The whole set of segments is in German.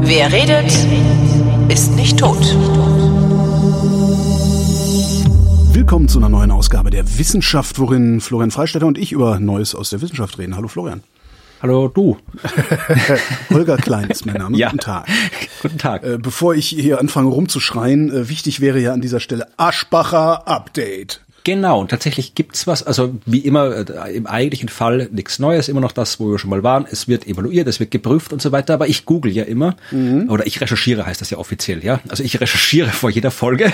Wer redet, ist nicht tot. Willkommen zu einer neuen Ausgabe der Wissenschaft, worin Florian Freistetter und ich über Neues aus der Wissenschaft reden. Hallo Florian. Hallo du. Holger Klein ist mein Name. Ja. Guten Tag. Guten Tag. Äh, bevor ich hier anfange rumzuschreien, äh, wichtig wäre ja an dieser Stelle Aschbacher Update. Genau, und tatsächlich gibt's was, also wie immer äh, im eigentlichen Fall nichts Neues, immer noch das, wo wir schon mal waren. Es wird evaluiert, es wird geprüft und so weiter, aber ich google ja immer, oder ich recherchiere heißt das ja offiziell, ja. Also ich recherchiere vor jeder Folge.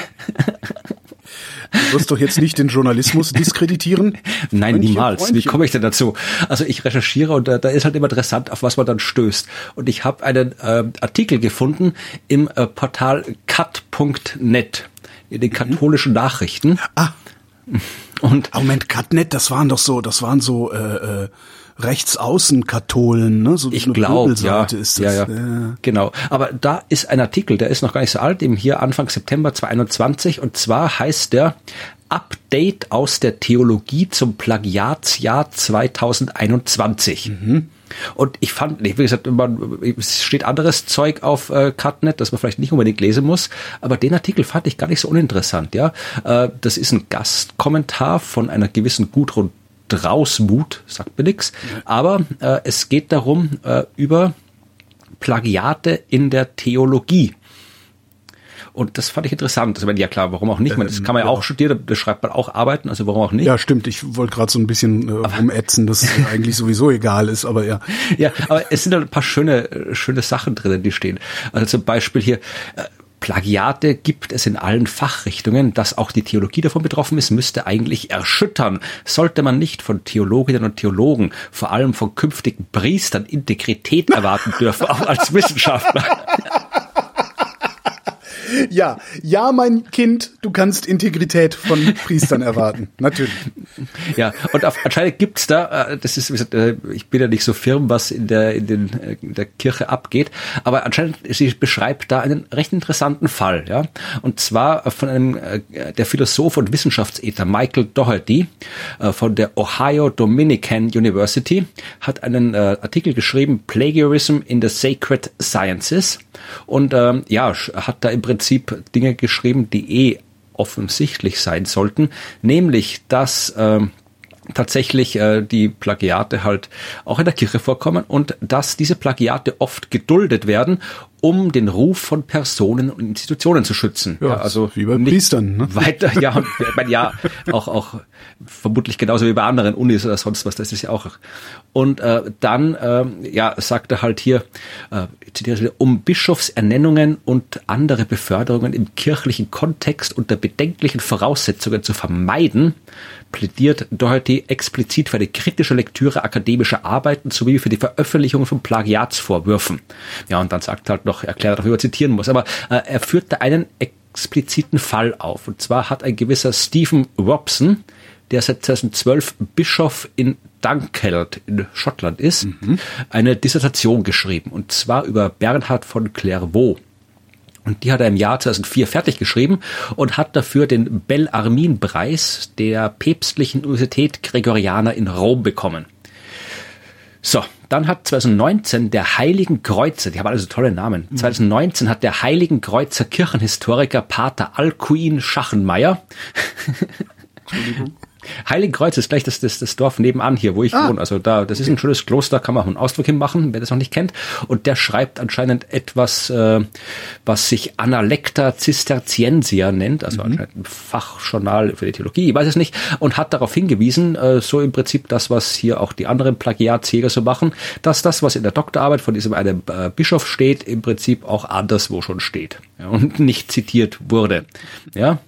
Du wirst doch jetzt nicht den Journalismus diskreditieren? Nein, Freundchen, niemals. Wie Freundchen. komme ich denn dazu? Also ich recherchiere und da, da ist halt immer interessant, auf was man dann stößt. Und ich habe einen äh, Artikel gefunden im äh, Portal cut.net in den katholischen Nachrichten. Ah, Und Moment, Katnet, das waren doch so, das waren so äh, äh, Rechtsaußen-Katholen, ne? So Ich glaube, ja, ist das. ja, ja, genau. Aber da ist ein Artikel, der ist noch gar nicht so alt, eben hier Anfang September 2021 und zwar heißt der Update aus der Theologie zum Plagiatsjahr 2021. Und ich fand, wie gesagt, man, es steht anderes Zeug auf äh, Cutnet, das man vielleicht nicht unbedingt lesen muss, aber den Artikel fand ich gar nicht so uninteressant, ja. Äh, das ist ein Gastkommentar von einer gewissen Gudrun Drausmuth, sagt mir nix, aber äh, es geht darum, äh, über Plagiate in der Theologie. Und das fand ich interessant. Also, meine, ja klar, warum auch nicht? Ich meine, das kann man ja auch studieren, da schreibt man auch Arbeiten, also warum auch nicht? Ja, stimmt. Ich wollte gerade so ein bisschen äh, rumätzen, dass es eigentlich sowieso egal ist, aber ja. Ja, aber es sind halt ein paar schöne, äh, schöne Sachen drinnen, die stehen. Also zum Beispiel hier, äh, Plagiate gibt es in allen Fachrichtungen. Dass auch die Theologie davon betroffen ist, müsste eigentlich erschüttern. Sollte man nicht von Theologinnen und Theologen, vor allem von künftigen Priestern, Integrität erwarten dürfen, auch als Wissenschaftler. Ja, ja, mein Kind, du kannst Integrität von Priestern erwarten. Natürlich. Ja, und auf, anscheinend gibt's da, äh, das ist, äh, ich bin ja nicht so firm, was in der, in, den, äh, in der Kirche abgeht, aber anscheinend, sie beschreibt da einen recht interessanten Fall, ja. Und zwar von einem, äh, der Philosoph und Wissenschaftsether Michael Doherty äh, von der Ohio Dominican University hat einen äh, Artikel geschrieben, Plagiarism in the Sacred Sciences und ähm, ja, hat da im Prinzip Dinge geschrieben, die eh offensichtlich sein sollten, nämlich dass ähm, tatsächlich äh, die Plagiate halt auch in der Kirche vorkommen und dass diese Plagiate oft geduldet werden, um den Ruf von Personen und Institutionen zu schützen. Ja, also wie bei Priestern, ne? Weiter, ja, und, ich meine, ja, auch, auch vermutlich genauso wie bei anderen Unis oder sonst was, das ist ja auch. Und äh, dann, ähm, ja, sagt er halt hier, äh, ich zitiere um Bischofsernennungen und andere Beförderungen im kirchlichen Kontext unter bedenklichen Voraussetzungen zu vermeiden, plädiert Doherty explizit für eine kritische Lektüre akademischer Arbeiten sowie für die Veröffentlichung von Plagiatsvorwürfen. Ja, und dann sagt er halt noch, erklärt, darüber zitieren muss. Aber äh, er führt da einen expliziten Fall auf. Und zwar hat ein gewisser Stephen Robson, der seit 2012 Bischof in Dunkeld in Schottland ist, eine Dissertation geschrieben. Und zwar über Bernhard von Clairvaux. Und die hat er im Jahr 2004 fertig geschrieben und hat dafür den Bellarmin-Preis der Päpstlichen Universität Gregoriana in Rom bekommen. So, dann hat 2019 der Heiligen Kreuzer, die haben alle so tolle Namen, 2019 hat der Heiligen Kreuzer Kirchenhistoriker Pater Alcuin Schachenmeier, Heiligenkreuz ist gleich das, das, das Dorf nebenan hier, wo ich wohne. Also da, das ist ein schönes Kloster, kann man auch einen Ausdruck hinmachen, wer das noch nicht kennt. Und der schreibt anscheinend etwas, äh, was sich Analecta Cisterciensia nennt, also anscheinend ein Fachjournal für die Theologie, ich weiß es nicht, und hat darauf hingewiesen, äh, so im Prinzip das, was hier auch die anderen Plagiatsjäger so machen, dass das, was in der Doktorarbeit von diesem einen äh, Bischof steht, im Prinzip auch anderswo schon steht ja, und nicht zitiert wurde. Ja,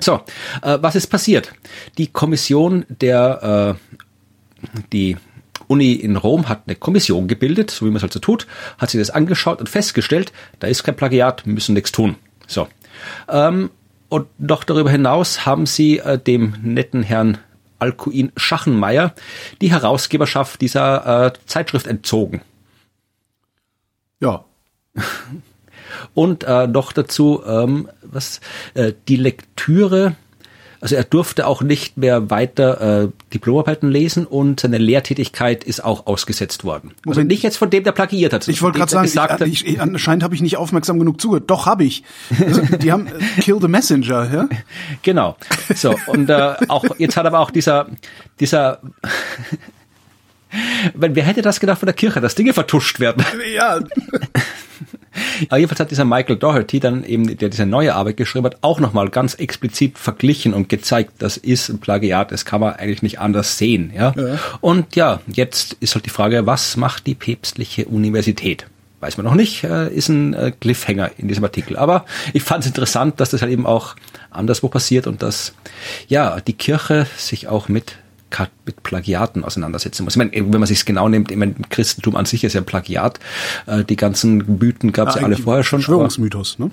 so, äh, was ist passiert? Die Kommission der, äh, die Uni in Rom hat eine Kommission gebildet, so wie man es halt so tut, hat sich das angeschaut und festgestellt, da ist kein Plagiat, müssen nichts tun. So. Ähm, und noch darüber hinaus haben sie äh, dem netten Herrn Alcuin Schachenmeier die Herausgeberschaft dieser äh, Zeitschrift entzogen. Ja. Und äh, noch dazu, ähm, was äh, die Lektüre Also er durfte auch nicht mehr weiter äh, Diplomarbeiten lesen und seine Lehrtätigkeit ist auch ausgesetzt worden. Also Moment. nicht jetzt von dem, der plagiiert hat. Ich wollte gerade sagen, gesagt ich, ich, anscheinend habe ich nicht aufmerksam genug zugehört. Doch, habe ich. Also, die haben äh, Kill the Messenger, ja? Genau. So, und äh, auch jetzt hat aber auch dieser, dieser Weil wer hätte das gedacht von der Kirche, dass Dinge vertuscht werden? Ja. Aber jedenfalls hat dieser Michael Doherty dann eben, der diese neue Arbeit geschrieben hat, auch nochmal ganz explizit verglichen und gezeigt, das ist ein Plagiat, das kann man eigentlich nicht anders sehen. Ja? Ja. Und ja, jetzt ist halt die Frage, was macht die päpstliche Universität? Weiß man noch nicht, äh, ist ein äh, Cliffhanger in diesem Artikel. Aber ich fand es interessant, dass das halt eben auch anderswo passiert und dass ja die Kirche sich auch mit mit Plagiaten auseinandersetzen muss. Ich meine, wenn man sich genau nimmt, ich meine, Christentum an sich ist ja ein Plagiat. Äh, Die ganzen Mythen gab es ja alle Eigentlich vorher schon. Verschwörungsmythos, ne?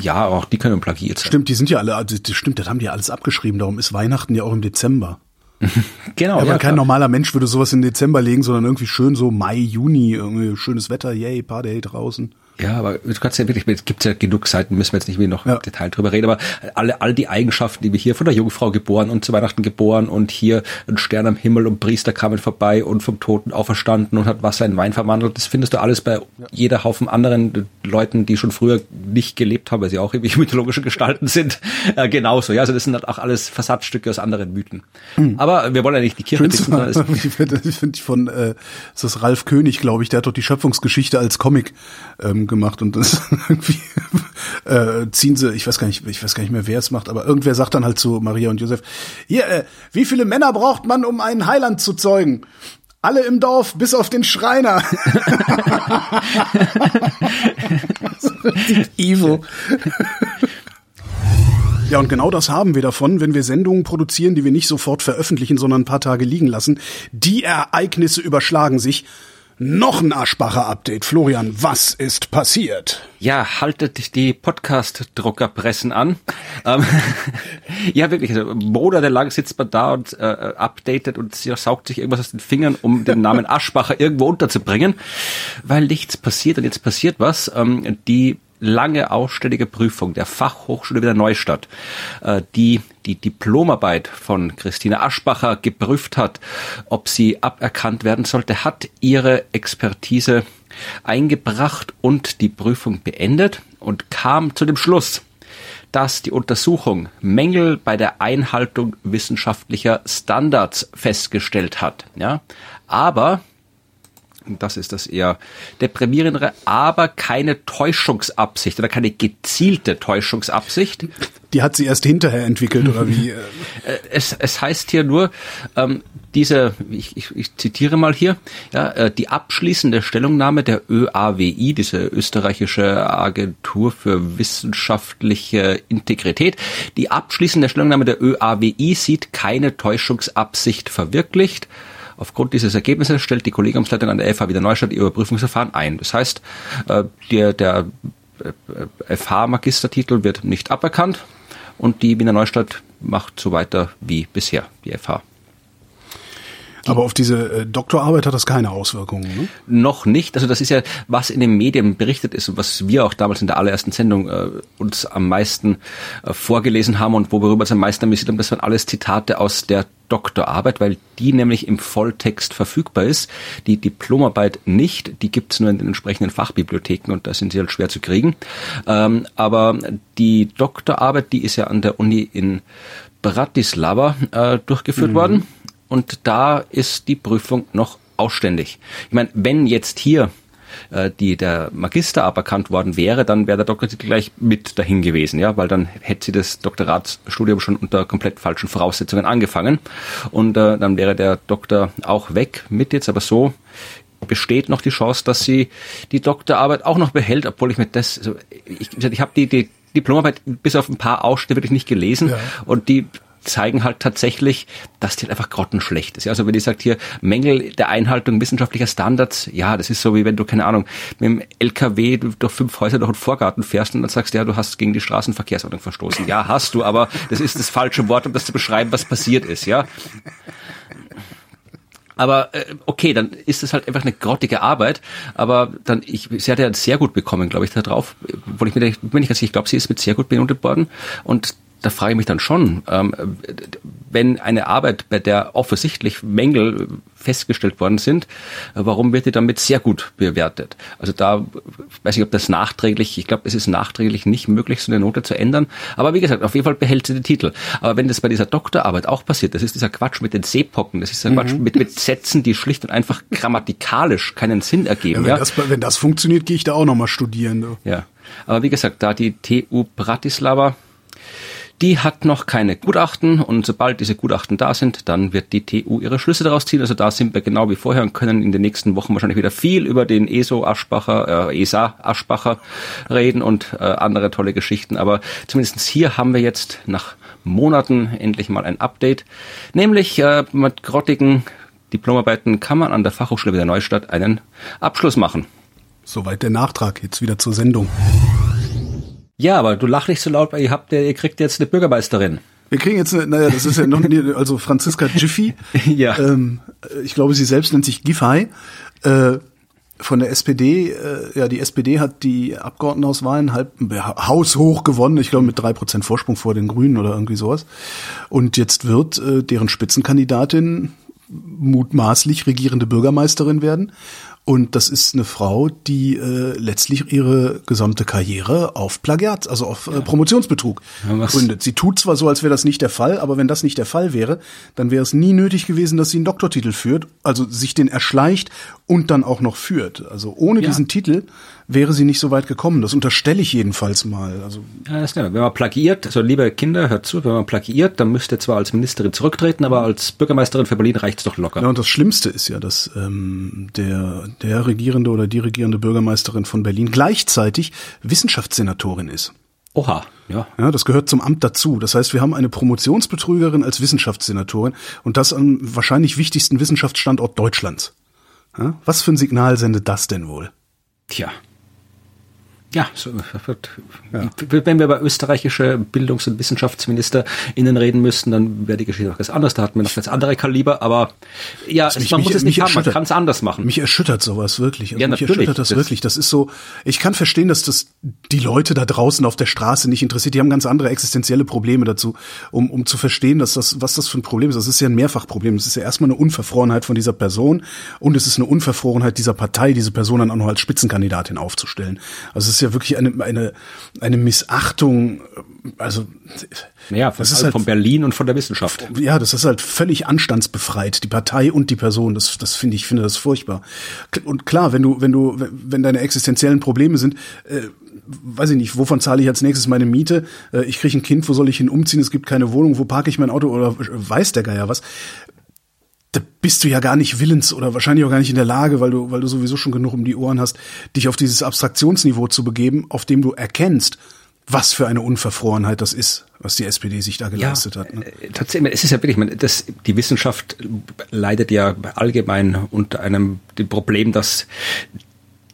Ja, auch die können plagiert sein. Stimmt, die sind ja alle, also, das stimmt, das haben die alles abgeschrieben, darum ist Weihnachten ja auch im Dezember. Genau. Aber ja, kein klar. normaler Mensch würde sowas in Dezember legen, sondern irgendwie schön so Mai, Juni, irgendwie schönes Wetter, yay, Party draußen. Ja, aber du kannst ja wirklich, es gibt ja genug Seiten, müssen wir jetzt nicht mehr noch Ja. im Detail drüber reden, aber alle, all die Eigenschaften, die wir hier von der Jungfrau geboren und zu Weihnachten geboren und hier ein Stern am Himmel und Priester kamen vorbei und vom Toten auferstanden und hat Wasser in Wein verwandelt, das findest du alles bei jeder Haufen anderen Leuten, die schon früher nicht gelebt haben, weil sie auch irgendwie mythologische Gestalten sind, äh, genauso. Ja, also das sind halt auch alles Versatzstücke aus anderen Mythen. Aber wir wollen ja nicht die Kirche es- ich finde ich find von, äh, ist das Ralf König, glaube ich, der hat doch die Schöpfungsgeschichte als Comic ähm, gemacht und das irgendwie äh, ziehen sie, ich weiß gar nicht, ich weiß gar nicht mehr, wer es macht, aber irgendwer sagt dann halt zu Maria und Josef, hier, äh, wie viele Männer braucht man, um einen Heiland zu zeugen? Alle im Dorf, bis auf den Schreiner. Evil. Ja, und genau das haben wir davon, wenn wir Sendungen produzieren, die wir nicht sofort veröffentlichen, sondern ein paar Tage liegen lassen. Die Ereignisse überschlagen sich. Noch ein Aschbacher-Update. Florian, was ist passiert? Ja, haltet die Podcast-Druckerpressen an. ähm, ja, wirklich. Also, monatelang sitzt man da und äh, updatet und saugt sich irgendwas aus den Fingern, um den Namen Aschbacher irgendwo unterzubringen, weil nichts passiert. Und jetzt passiert was. Ähm, die lange ausständige Prüfung der Fachhochschule Wiener Neustadt, äh, die die Diplomarbeit von Christine Aschbacher geprüft hat, ob sie aberkannt werden sollte, hat ihre Expertise eingebracht und die Prüfung beendet und kam zu dem Schluss, dass die Untersuchung Mängel bei der Einhaltung wissenschaftlicher Standards festgestellt hat. Ja, aber das ist das eher deprimierendere, aber keine Täuschungsabsicht oder keine gezielte Täuschungsabsicht. Die hat sie erst hinterher entwickelt, oder wie? äh, Äh, Es, es heißt hier nur, ähm, diese, ich, ich, ich zitiere mal hier, ja, äh, die abschließende Stellungnahme der ÖAWI, diese österreichische Agentur für wissenschaftliche Integrität, die abschließende Stellungnahme der ÖAWI sieht keine Täuschungsabsicht verwirklicht. Aufgrund dieses Ergebnisses stellt die Kollegiumsleitung an der FH wieder Neustadt ihr Überprüfungsverfahren ein. Das heißt, äh, der, der FH-Magistertitel wird nicht aberkannt und die Wiener Neustadt macht so weiter wie bisher, die FH. Aber auf diese äh, Doktorarbeit hat das keine Auswirkungen. Ne? Noch nicht. Also das ist ja, was in den Medien berichtet ist und was wir auch damals in der allerersten Sendung äh, uns am meisten äh, vorgelesen haben und worüber wir uns am meisten amüsiert haben, das waren alles Zitate aus der Doktorarbeit, weil die nämlich im Volltext verfügbar ist. Die Diplomarbeit nicht, die gibt's nur in den entsprechenden Fachbibliotheken und da sind sie halt schwer zu kriegen. Ähm, aber die Doktorarbeit, die ist ja an der Uni in Bratislava äh, durchgeführt worden. Und da ist die Prüfung noch ausständig. Ich meine, wenn jetzt hier äh, die der Magister aberkannt worden wäre, dann wäre der Doktortitel gleich mit dahin gewesen, ja, weil dann hätte sie das Doktoratsstudium schon unter komplett falschen Voraussetzungen angefangen und äh, dann wäre der Doktor auch weg mit jetzt, aber so besteht noch die Chance, dass sie die Doktorarbeit auch noch behält, obwohl ich mir das, also ich, ich habe die, die Diplomarbeit bis auf ein paar Ausschnitte wirklich nicht gelesen Ja. und die zeigen halt tatsächlich, dass die halt einfach grottenschlecht ist. Ja, Also wenn die sagt hier Mängel der Einhaltung wissenschaftlicher Standards, ja, das ist so wie wenn du, keine Ahnung, mit dem LKW durch fünf Häuser durch einen Vorgarten fährst und dann sagst, ja, du hast gegen die Straßenverkehrsordnung verstoßen. Ja, hast du, aber das ist das falsche Wort, um das zu beschreiben, was passiert ist, ja. Aber äh, okay, dann ist es halt einfach eine grottige Arbeit. Aber dann, ich, sie hat ja sehr gut bekommen, glaube ich, da drauf. Obwohl ich mir bin ich, ich glaube, sie ist mit sehr gut benotet worden. Und da frage ich mich dann schon, ähm, wenn eine Arbeit, bei der offensichtlich Mängel festgestellt worden sind, warum wird die damit sehr gut bewertet? Also da weiß ich, ob das nachträglich, ich glaube, es ist nachträglich nicht möglich, so eine Note zu ändern. Aber wie gesagt, auf jeden Fall behält sie den Titel. Aber wenn das bei dieser Doktorarbeit auch passiert, das ist dieser Quatsch mit den Seepocken, das ist dieser mhm. Quatsch mit, mit Sätzen, die schlicht und einfach grammatikalisch keinen Sinn ergeben. Ja, wenn, ja. Das, wenn das funktioniert, gehe ich da auch nochmal studieren. Du. Ja. Aber wie gesagt, da die TU Bratislava die hat noch keine Gutachten und sobald diese Gutachten da sind, dann wird die TU ihre Schlüsse daraus ziehen. Also da sind wir genau wie vorher und können in den nächsten Wochen wahrscheinlich wieder viel über den ESO Aschbacher, äh, ESA Aschbacher reden und äh, andere tolle Geschichten. Aber zumindestens hier haben wir jetzt nach Monaten endlich mal ein Update. Nämlich äh, mit grottigen Diplomarbeiten kann man an der Fachhochschule der Neustadt einen Abschluss machen. Soweit der Nachtrag. Jetzt wieder zur Sendung. Ja, aber du lach nicht so laut, weil ihr habt, ihr kriegt jetzt eine Bürgermeisterin. Wir kriegen jetzt, eine, naja, das ist ja noch, also Franziska Giffey. ja. Ähm, ich glaube, sie selbst nennt sich Giffey. Äh, von der SPD, äh, ja, die SPD hat die Abgeordnetenhauswahlen halb haushoch gewonnen, ich glaube mit drei Prozent Vorsprung vor den Grünen oder irgendwie sowas. Und jetzt wird äh, deren Spitzenkandidatin mutmaßlich regierende Bürgermeisterin werden. Und das ist eine Frau, die äh, letztlich ihre gesamte Karriere auf Plagiat, also auf äh, Promotionsbetrug ja, gründet. Sie tut zwar so, als wäre das nicht der Fall, aber wenn das nicht der Fall wäre, dann wäre es nie nötig gewesen, dass sie einen Doktortitel führt, also sich den erschleicht und dann auch noch führt. Also ohne ja. diesen Titel wäre sie nicht so weit gekommen. Das unterstelle ich jedenfalls mal. Also ja, ist klar. Wenn man plagiiert, also liebe Kinder, hört zu, wenn man plagiiert, dann müsste zwar als Ministerin zurücktreten, aber als Bürgermeisterin für Berlin reicht es doch locker. Ja, und das Schlimmste ist ja, dass ähm, der, der regierende oder die regierende Bürgermeisterin von Berlin gleichzeitig Wissenschaftssenatorin ist. Oha, ja. Ja, das gehört zum Amt dazu. Das heißt, wir haben eine Promotionsbetrügerin als Wissenschaftssenatorin und das am wahrscheinlich wichtigsten Wissenschaftsstandort Deutschlands. Ja, was für ein Signal sendet das denn wohl? Tja, ja, so wird, ja. wenn wir über österreichische Bildungs- und WissenschaftsministerInnen reden müssten, dann wäre die Geschichte noch ganz anders. Da hatten wir noch ganz andere Kaliber, aber ja, also mich, man mich, muss es nicht haben, man kann es anders machen. Mich erschüttert sowas wirklich. Also ja, mich natürlich. erschüttert das, das, wirklich. Das ist so, ich kann verstehen, dass das die Leute da draußen auf der Straße nicht interessiert. Die haben ganz andere existenzielle Probleme dazu, um, um zu verstehen, dass das, was das für ein Problem ist. Das ist ja ein Mehrfachproblem. Es ist ja erstmal eine Unverfrorenheit von dieser Person und es ist eine Unverfrorenheit dieser Partei, diese Person dann auch noch als Spitzenkandidatin aufzustellen. Also es ist ja wirklich eine, eine, eine Missachtung, also ja, das ist halt von Berlin und von der Wissenschaft. Ja, das ist halt völlig anstandsbefreit, die Partei und die Person. Das, das finde ich, finde das furchtbar. Und klar, wenn du, wenn du, wenn deine existenziellen Probleme sind, äh, weiß ich nicht, wovon zahle ich als nächstes meine Miete? Äh, ich kriege ein Kind, wo soll ich hin umziehen? Es gibt keine Wohnung, wo parke ich mein Auto oder weiß der Geier was? Da bist du ja gar nicht willens oder wahrscheinlich auch gar nicht in der Lage, weil du, weil du sowieso schon genug um die Ohren hast, dich auf dieses Abstraktionsniveau zu begeben, auf dem du erkennst, was für eine Unverfrorenheit das ist, was die SPD sich da geleistet ja, hat. Ne? Tatsächlich, es ist ja wirklich, meine, das, die Wissenschaft leidet ja allgemein unter einem dem Problem, dass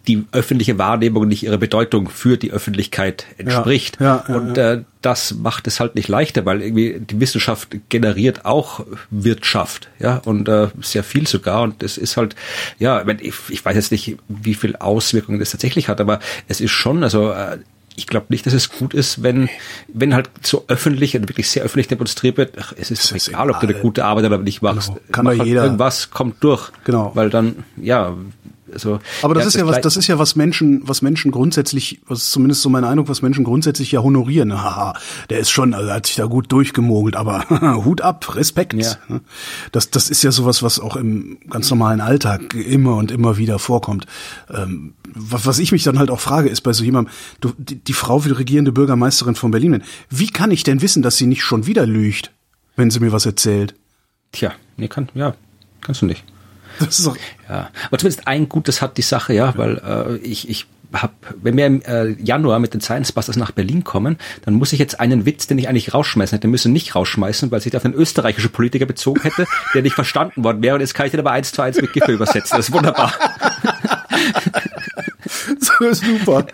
die öffentliche Wahrnehmung nicht ihrer Bedeutung für die Öffentlichkeit entspricht. Ja, ja, ja, und äh, das macht es halt nicht leichter, weil irgendwie die Wissenschaft generiert auch Wirtschaft, ja, und äh, sehr viel sogar. Und es ist halt, ja, ich, ich weiß jetzt nicht, wie viel Auswirkungen das tatsächlich hat, aber es ist schon, also äh, ich glaube nicht, dass es gut ist, wenn, wenn halt so öffentlich und wirklich sehr öffentlich demonstriert wird, ach, es ist, ist egal, egal, ob du eine gute Arbeit oder nicht machst. Genau. Kann Mach halt jeder. Irgendwas kommt durch. Genau. Weil dann, ja, also, aber das ist ja was, das ist ja was Menschen, was Menschen grundsätzlich, was zumindest so mein Eindruck, was Menschen grundsätzlich ja honorieren. Haha, der ist schon, also hat sich da gut durchgemogelt, aber Hut ab, Respekt. Ja. Das, das ist ja sowas, was auch im ganz normalen Alltag immer und immer wieder vorkommt. Ähm, was, ich mich dann halt auch frage, ist bei so jemandem, du, die, die Frau will regierende Bürgermeisterin von Berlin. Wie kann ich denn wissen, dass sie nicht schon wieder lügt, wenn sie mir was erzählt? Tja, nee, kann, ja, kannst du nicht. Das ist auch ja, aber zumindest ein Gutes hat die Sache, ja, weil äh, ich, ich hab, wenn wir im äh, Januar mit den Science Busters nach Berlin kommen, dann muss ich jetzt einen Witz, den ich eigentlich rausschmeißen hätte, müssen nicht rausschmeißen, weil sich auf einen österreichischen Politiker bezogen hätte, der nicht verstanden worden wäre. Und jetzt kann ich den aber eins zu eins mit Giffey übersetzen. Das ist wunderbar. so super.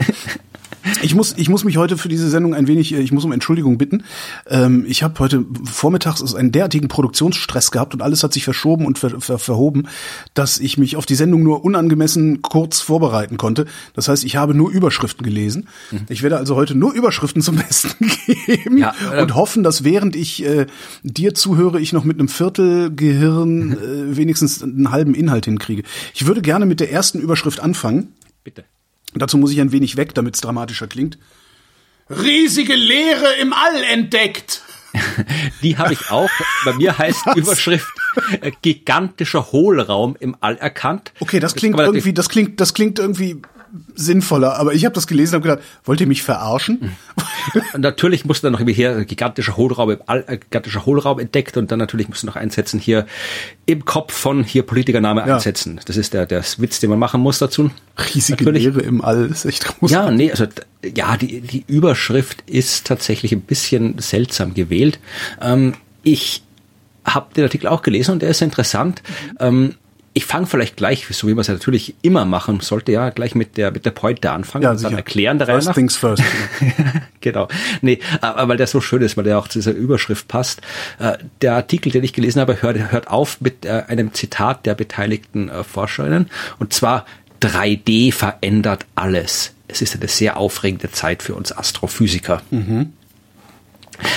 Ich muss, ich muss mich heute für diese Sendung ein wenig, äh, ich muss um Entschuldigung bitten. Ähm, ich habe heute vormittags einen derartigen Produktionsstress gehabt und alles hat sich verschoben und ver, ver, verhoben, dass ich mich auf die Sendung nur unangemessen kurz vorbereiten konnte. Das heißt, ich habe nur Überschriften gelesen. Mhm. Ich werde also heute nur Überschriften zum Besten geben ja, äh, und hoffen, dass während ich äh, dir zuhöre, ich noch mit einem Viertel Gehirn äh, wenigstens einen halben Inhalt hinkriege. Ich würde gerne mit der ersten Überschrift anfangen. Bitte. Dazu muss ich ein wenig weg, damit es dramatischer klingt. Riesige Leere im All entdeckt. Die habe ich auch. Bei mir heißt Was? Überschrift äh, gigantischer Hohlraum im All erkannt. Okay, das klingt das irgendwie, das klingt, das klingt irgendwie sinnvoller. Aber ich habe das gelesen und gedacht, wollt ihr mich verarschen? natürlich musste dann noch hier gigantischer Hohlraum, äh, gigantischer Hohlraum entdeckt und dann natürlich musste noch einsetzen hier im Kopf von hier Politikername ja. einsetzen. Das ist der, der Witz, den man machen muss dazu. Riesige natürlich. Leere im All ist echt groß. Ja, nee, also ja, die, die Überschrift ist tatsächlich ein bisschen seltsam gewählt. Ähm, ich habe den Artikel auch gelesen und der ist interessant. Mhm. Ähm, ich fange vielleicht gleich, so wie man es ja natürlich immer machen sollte, ja, gleich mit der mit der Pointe anfangen ja, und dann erklären der First things first. genau. Nee, aber weil der so schön ist, weil der auch zu dieser Überschrift passt. Äh, der Artikel, den ich gelesen habe, hört, hört auf mit äh, einem Zitat der beteiligten äh, Forscherinnen und zwar 3D verändert alles. Es ist eine sehr aufregende Zeit für uns Astrophysiker. Mhm.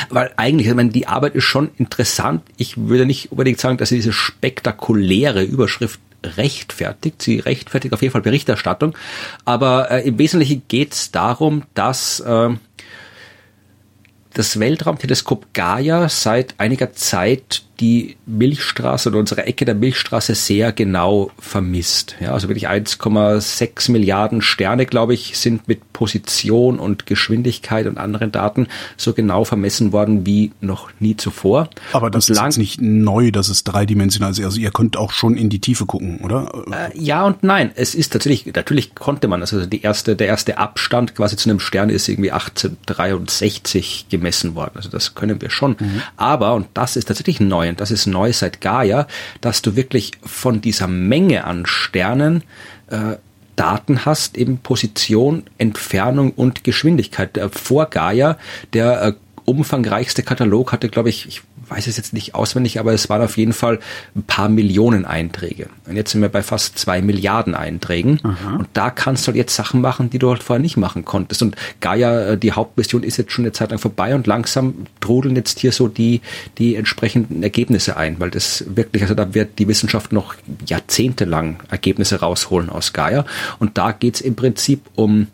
Weil eigentlich, ich meine, die Arbeit ist schon interessant. Ich würde nicht unbedingt sagen, dass sie diese spektakuläre Überschrift rechtfertigt. Sie rechtfertigt auf jeden Fall Berichterstattung. Aber äh, im Wesentlichen geht es darum, dass äh, das Weltraumteleskop Gaia seit einiger Zeit die Milchstraße oder unsere Ecke der Milchstraße sehr genau vermisst. Ja, also wirklich 1,6 Milliarden Sterne, glaube ich, sind mit Position und Geschwindigkeit und anderen Daten so genau vermessen worden wie noch nie zuvor. Aber das ist nicht neu, dass es dreidimensional ist. Also ihr könnt auch schon in die Tiefe gucken, oder? Äh, ja und nein. Es ist tatsächlich, natürlich konnte man, also die erste, der erste Abstand quasi zu einem Stern ist irgendwie 1863 gemessen worden. Also das können wir schon. Mhm. Aber, und das ist tatsächlich neu, und das ist neu seit Gaia, dass du wirklich von dieser Menge an Sternen äh, Daten hast, eben Position, Entfernung und Geschwindigkeit. Vor Gaia, der äh, umfangreichste Katalog hatte, glaube ich, ich weiß es jetzt nicht auswendig, aber es waren auf jeden Fall ein paar Millionen Einträge. Und jetzt sind wir bei fast zwei Milliarden Einträgen. Aha. Und da kannst du halt jetzt Sachen machen, die du halt vorher nicht machen konntest. Und Gaia, äh, die Hauptmission ist jetzt schon eine Zeit lang vorbei und langsam trudeln jetzt hier so die, die entsprechenden Ergebnisse ein, weil das wirklich, also da wird die Wissenschaft noch jahrzehntelang Ergebnisse rausholen aus Gaia. Und da geht's im Prinzip um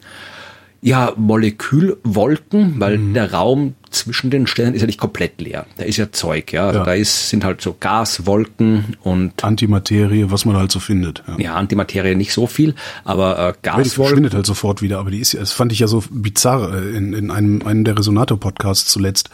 ja, Molekülwolken, weil mhm. der Raum zwischen den Sternen ist ja nicht komplett leer. Da ist ja Zeug, ja. Also ja. da ist, sind halt so Gaswolken und Antimaterie, was man halt so findet. Ja, ja Antimaterie nicht so viel, aber äh, Gaswolken. Die verschwindet halt sofort wieder, aber die ist ja, das fand ich ja so bizarr äh, in, in einem, einem der Resonator-Podcasts zuletzt,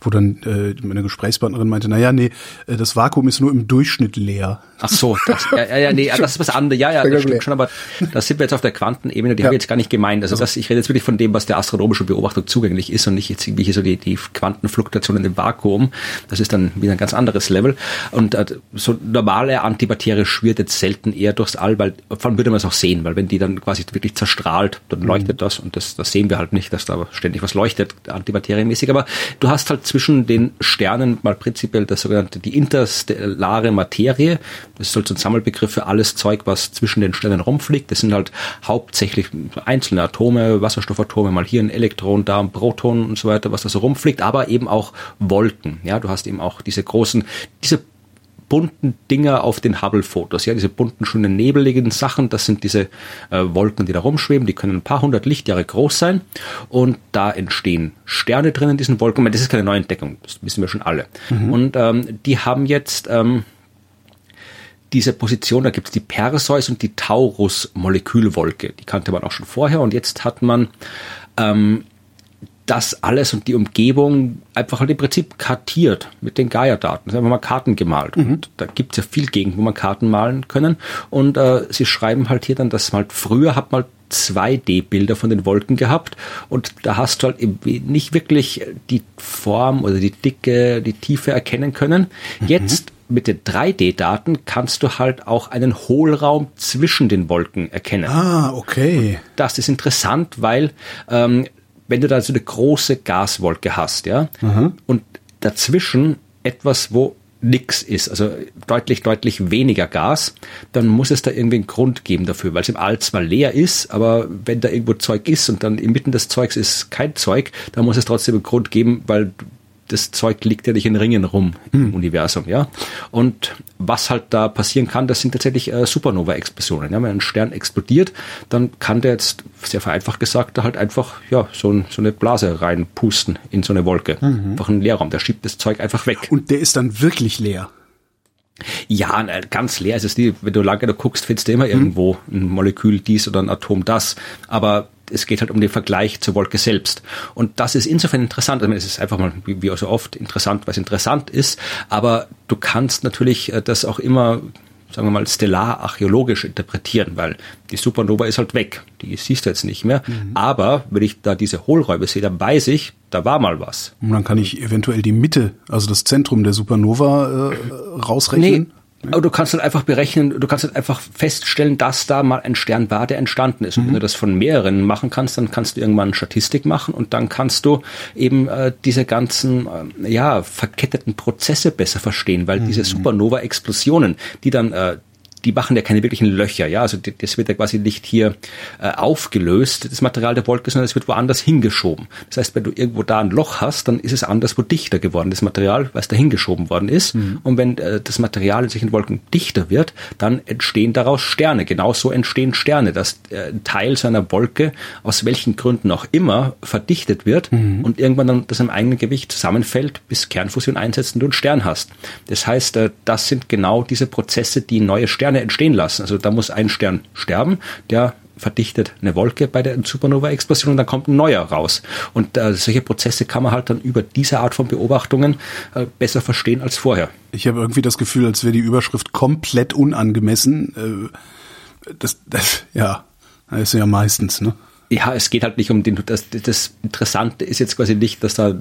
wo dann äh, meine Gesprächspartnerin meinte, naja, nee, äh, das Vakuum ist nur im Durchschnitt leer. Ach so, das, ja, ja, nee, das ist was anderes. Ja, ja, das stimmt schon, aber da sind wir jetzt auf der Quantenebene, die ja. habe ich jetzt gar nicht gemeint. Also, also das, ich rede jetzt wirklich von dem, was der astronomischen Beobachtung zugänglich ist und nicht jetzt irgendwie hier so die, die Quantenfluktuationen im Vakuum. Das ist dann wieder ein ganz anderes Level. Und äh, so normale Antimaterie schwirrt jetzt selten eher durchs All, weil vor allem würde man es auch sehen, weil wenn die dann quasi wirklich zerstrahlt, dann mhm. leuchtet das und das, das sehen wir halt nicht, dass da ständig was leuchtet, antimateriemäßig. Aber du hast halt zwischen den Sternen mal prinzipiell das sogenannte, die interstellare Materie. Das ist halt so ein Sammelbegriff für alles Zeug, was zwischen den Sternen rumfliegt. Das sind halt hauptsächlich einzelne Atome, Wasserstoffatome, mal hier ein Elektron, da ein Proton und so weiter, was da so rumfliegt, aber eben auch Wolken. Ja, du hast eben auch diese großen, diese bunten Dinger auf den Hubble-Fotos, ja, diese bunten, schönen, nebeligen Sachen, das sind diese äh, Wolken, die da rumschweben, die können ein paar hundert Lichtjahre groß sein und da entstehen Sterne drin in diesen Wolken. Das ist keine neue Entdeckung, das wissen wir schon alle. Mhm. Und ähm, die haben jetzt ähm, diese Position, da gibt es die Perseus und die Taurus-Molekülwolke, die kannte man auch schon vorher und jetzt hat man ähm, das alles und die Umgebung einfach halt im Prinzip kartiert mit den Gaia-Daten. Sie haben mal Karten gemalt. Mhm. Und da gibt es ja viel Gegend, wo man Karten malen können. Und äh, sie schreiben halt hier dann, dass halt früher hat man 2D-Bilder von den Wolken gehabt und da hast du halt nicht wirklich die Form oder die Dicke, die Tiefe erkennen können. Mhm. Jetzt mit den 3D-Daten kannst du halt auch einen Hohlraum zwischen den Wolken erkennen. Ah, okay. Das ist interessant, weil ähm, wenn du da so eine große Gaswolke hast, ja, und dazwischen etwas, wo nix ist, also deutlich, deutlich weniger Gas, dann muss es da irgendwie einen Grund geben dafür, weil es im All zwar leer ist, aber wenn da irgendwo Zeug ist und dann inmitten des Zeugs ist kein Zeug, dann muss es trotzdem einen Grund geben, weil das Zeug liegt ja nicht in Ringen rum im Universum, ja. Und was halt da passieren kann, das sind tatsächlich äh, Supernova-Explosionen. Ja? Wenn ein Stern explodiert, dann kann der jetzt, sehr vereinfacht gesagt, da halt einfach ja, so, ein, so eine Blase reinpusten in so eine Wolke. Einfach ein Leerraum, der schiebt das Zeug einfach weg. Und der ist dann wirklich leer. Ja, ganz leer ist es nie. Wenn du lange genug guckst, findest du immer irgendwo ein Molekül dies oder ein Atom das. Aber es geht halt um den Vergleich zur Wolke selbst. Und das ist insofern interessant. Ich meine, es ist einfach mal, wie, wie so oft, interessant, was interessant ist. Aber du kannst natürlich äh, das auch immer sagen wir mal, stellar-archäologisch interpretieren, weil die Supernova ist halt weg. Die siehst du jetzt nicht mehr. Aber wenn ich da diese Hohlräume sehe, dann weiß ich, da war mal was. Und dann kann ich eventuell die Mitte, also das Zentrum der Supernova äh, rausrechnen. Aber du kannst halt einfach berechnen, du kannst halt einfach feststellen, dass da mal ein Stern war, der entstanden ist. Und wenn du das von mehreren machen kannst, dann kannst du irgendwann Statistik machen und dann kannst du eben äh, diese ganzen äh, ja verketteten Prozesse besser verstehen, weil diese Supernova-Explosionen, die dann äh, die machen ja keine wirklichen Löcher, ja, also das wird ja quasi nicht hier äh, aufgelöst, das Material der Wolke, sondern es wird woanders hingeschoben. Das heißt, wenn du irgendwo da ein Loch hast, dann ist es anderswo dichter geworden, das Material, weil es da hingeschoben worden ist. Und wenn äh, das Material in solchen Wolken dichter wird, dann entstehen daraus Sterne. Genauso entstehen Sterne, dass äh, ein Teil so einer Wolke, aus welchen Gründen auch immer, verdichtet wird und irgendwann dann das im eigenen Gewicht zusammenfällt, bis Kernfusion einsetzt und du einen Stern hast. Das heißt, äh, das sind genau diese Prozesse, die neue Sterne entstehen lassen. Also da muss ein Stern sterben, der verdichtet eine Wolke bei der Supernova-Explosion und dann kommt ein neuer raus. Und äh, solche Prozesse kann man halt dann über diese Art von Beobachtungen äh, besser verstehen als vorher. Ich habe irgendwie das Gefühl, als wäre die Überschrift komplett unangemessen. Äh, das, das, ja, das ist ja meistens, ne? Ja, es geht halt nicht um den, das, das Interessante ist jetzt quasi nicht, dass da